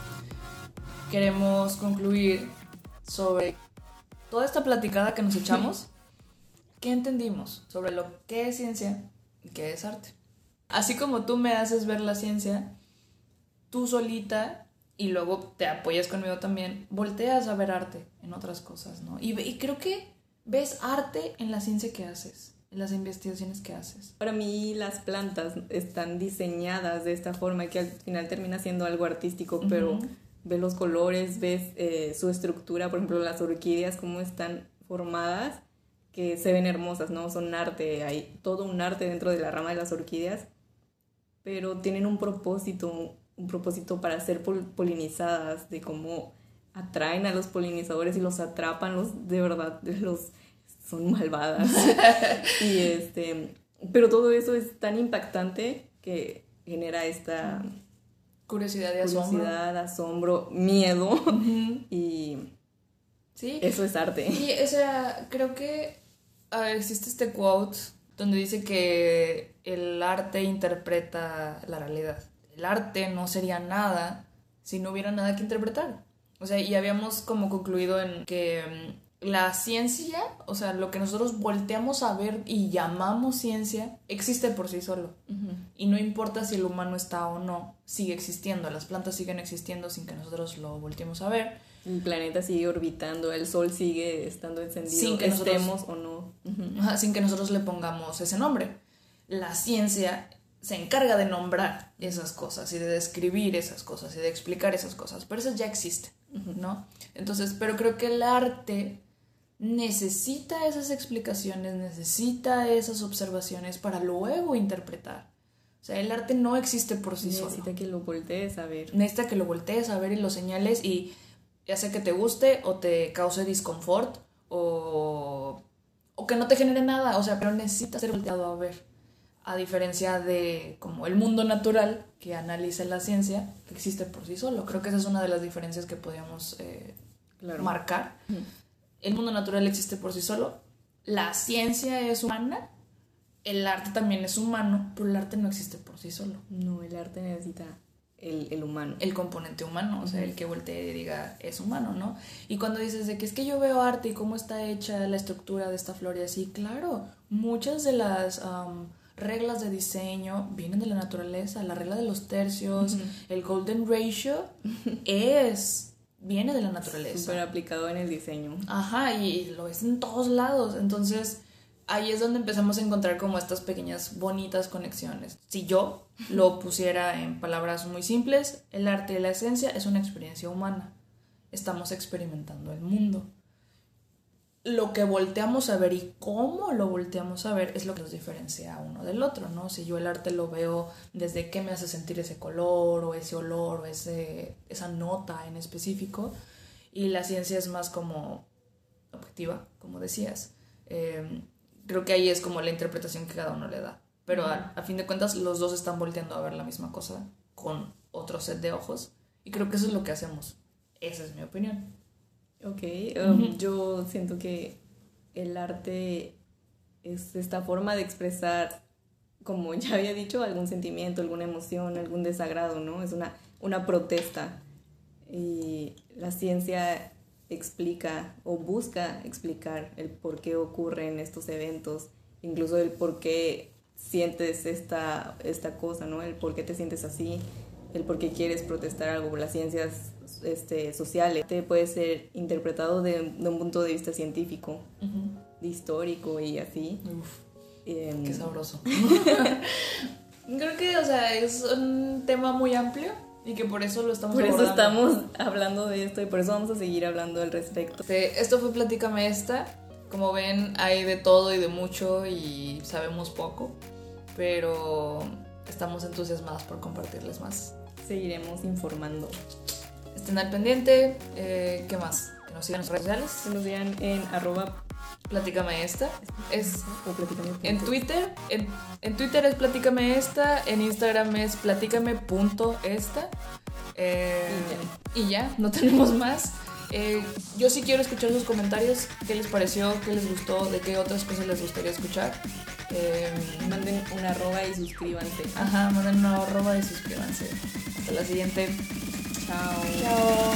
queremos concluir sobre toda esta platicada que nos echamos. ¿Qué entendimos sobre lo que es ciencia y qué es arte? Así como tú me haces ver la ciencia, tú solita y luego te apoyas conmigo también, volteas a ver arte en otras cosas, ¿no? Y, y creo que ves arte en la ciencia que haces las investigaciones que haces? Para mí las plantas están diseñadas de esta forma que al final termina siendo algo artístico, pero ves los colores, ves eh, su estructura, por ejemplo las orquídeas, cómo están formadas, que se ven hermosas, ¿no? Son arte, hay todo un arte dentro de la rama de las orquídeas, pero tienen un propósito, un propósito para ser polinizadas, de cómo atraen a los polinizadores y los atrapan, los de verdad, los son malvadas. y este, pero todo eso es tan impactante que genera esta curiosidad y asombro. asombro, miedo y sí. eso es arte. Y o sea, creo que existe este quote donde dice que el arte interpreta la realidad. El arte no sería nada si no hubiera nada que interpretar. O sea, y habíamos como concluido en que mm, la ciencia, o sea, lo que nosotros volteamos a ver y llamamos ciencia, existe por sí solo. Y no importa si el humano está o no, sigue existiendo. Las plantas siguen existiendo sin que nosotros lo volteemos a ver. El planeta sigue orbitando, el sol sigue estando encendido, sin que estemos o no. sin que nosotros le pongamos ese nombre. La ciencia se encarga de nombrar esas cosas y de describir esas cosas y de explicar esas cosas, pero eso ya existe, ¿no? Entonces, pero creo que el arte necesita esas explicaciones, necesita esas observaciones para luego interpretar. O sea, el arte no existe por sí solo. Necesita que lo voltees a ver. Necesita que lo voltees a ver y lo señales y ya sea que te guste o te cause disconfort o, o que no te genere nada. O sea, pero necesitas ser volteado a ver. a diferencia de como el mundo natural que analiza la ciencia, que existe por sí solo. Creo que esa es una de las diferencias que podríamos eh, marcar. El mundo natural existe por sí solo, la ciencia es humana, el arte también es humano, pero el arte no existe por sí solo. No, el arte necesita el, humano. El componente humano, o sea, el que voltee y diga es humano, ¿no? Y cuando dices de que es que yo veo arte y cómo está hecha la estructura de esta flor y así, claro, muchas de las reglas de diseño vienen de la naturaleza, la regla de los tercios, el golden ratio es viene de la naturaleza. Súper aplicado en el diseño. Ajá, y lo ves en todos lados. Entonces, ahí es donde empezamos a encontrar como estas pequeñas bonitas conexiones. Si yo lo pusiera en palabras muy simples, el arte y la esencia es una experiencia humana. Estamos experimentando el mundo. Lo que volteamos a ver y cómo lo volteamos a ver es lo que nos diferencia a uno del otro, ¿no? Si yo el arte lo veo desde qué me hace sentir ese color o ese olor o ese, esa nota en específico, y la ciencia es más como objetiva, como decías. Eh, creo que ahí es como la interpretación que cada uno le da. Pero a, fin de cuentas los dos están volteando a ver la misma cosa con otro set de ojos y creo que eso es lo que hacemos. Esa es mi opinión. Ok, um, yo siento que el arte es esta forma de expresar, como ya había dicho, algún sentimiento, alguna emoción, algún desagrado, ¿no? Es una, una protesta. Y la ciencia explica o busca explicar el por qué ocurren estos eventos, incluso el por qué sientes esta, esta cosa, ¿no? El por qué te sientes así, el por qué quieres protestar algo. Las ciencias este, sociales puede ser interpretado de, un punto de vista científico, histórico y así. Em, qué sabroso. Creo que, o sea, es un tema muy amplio y que por eso lo estamos Por eso estamos hablando de esto y por eso vamos a seguir hablando al respecto. esto fue Platícame esta. Como ven, hay de todo y de mucho y sabemos poco, pero estamos entusiasmados por compartirles más. Seguiremos informando. Estén al pendiente. Eh, ¿Qué más? Que nos sigan en redes sociales. Que nos sigan en arroba Platícame esta. Es en Twitter. En, Twitter es Platícame esta. En Instagram es platícame.esta. Eh, y, ya. no tenemos más. Eh, yo sí quiero escuchar sus comentarios. ¿Qué les pareció? ¿Qué les gustó? ¿De qué otras cosas les gustaría escuchar? Eh, manden una arroba y suscríbanse. Ajá, manden una arroba y suscríbanse. Hasta la siguiente. Chao. Chao.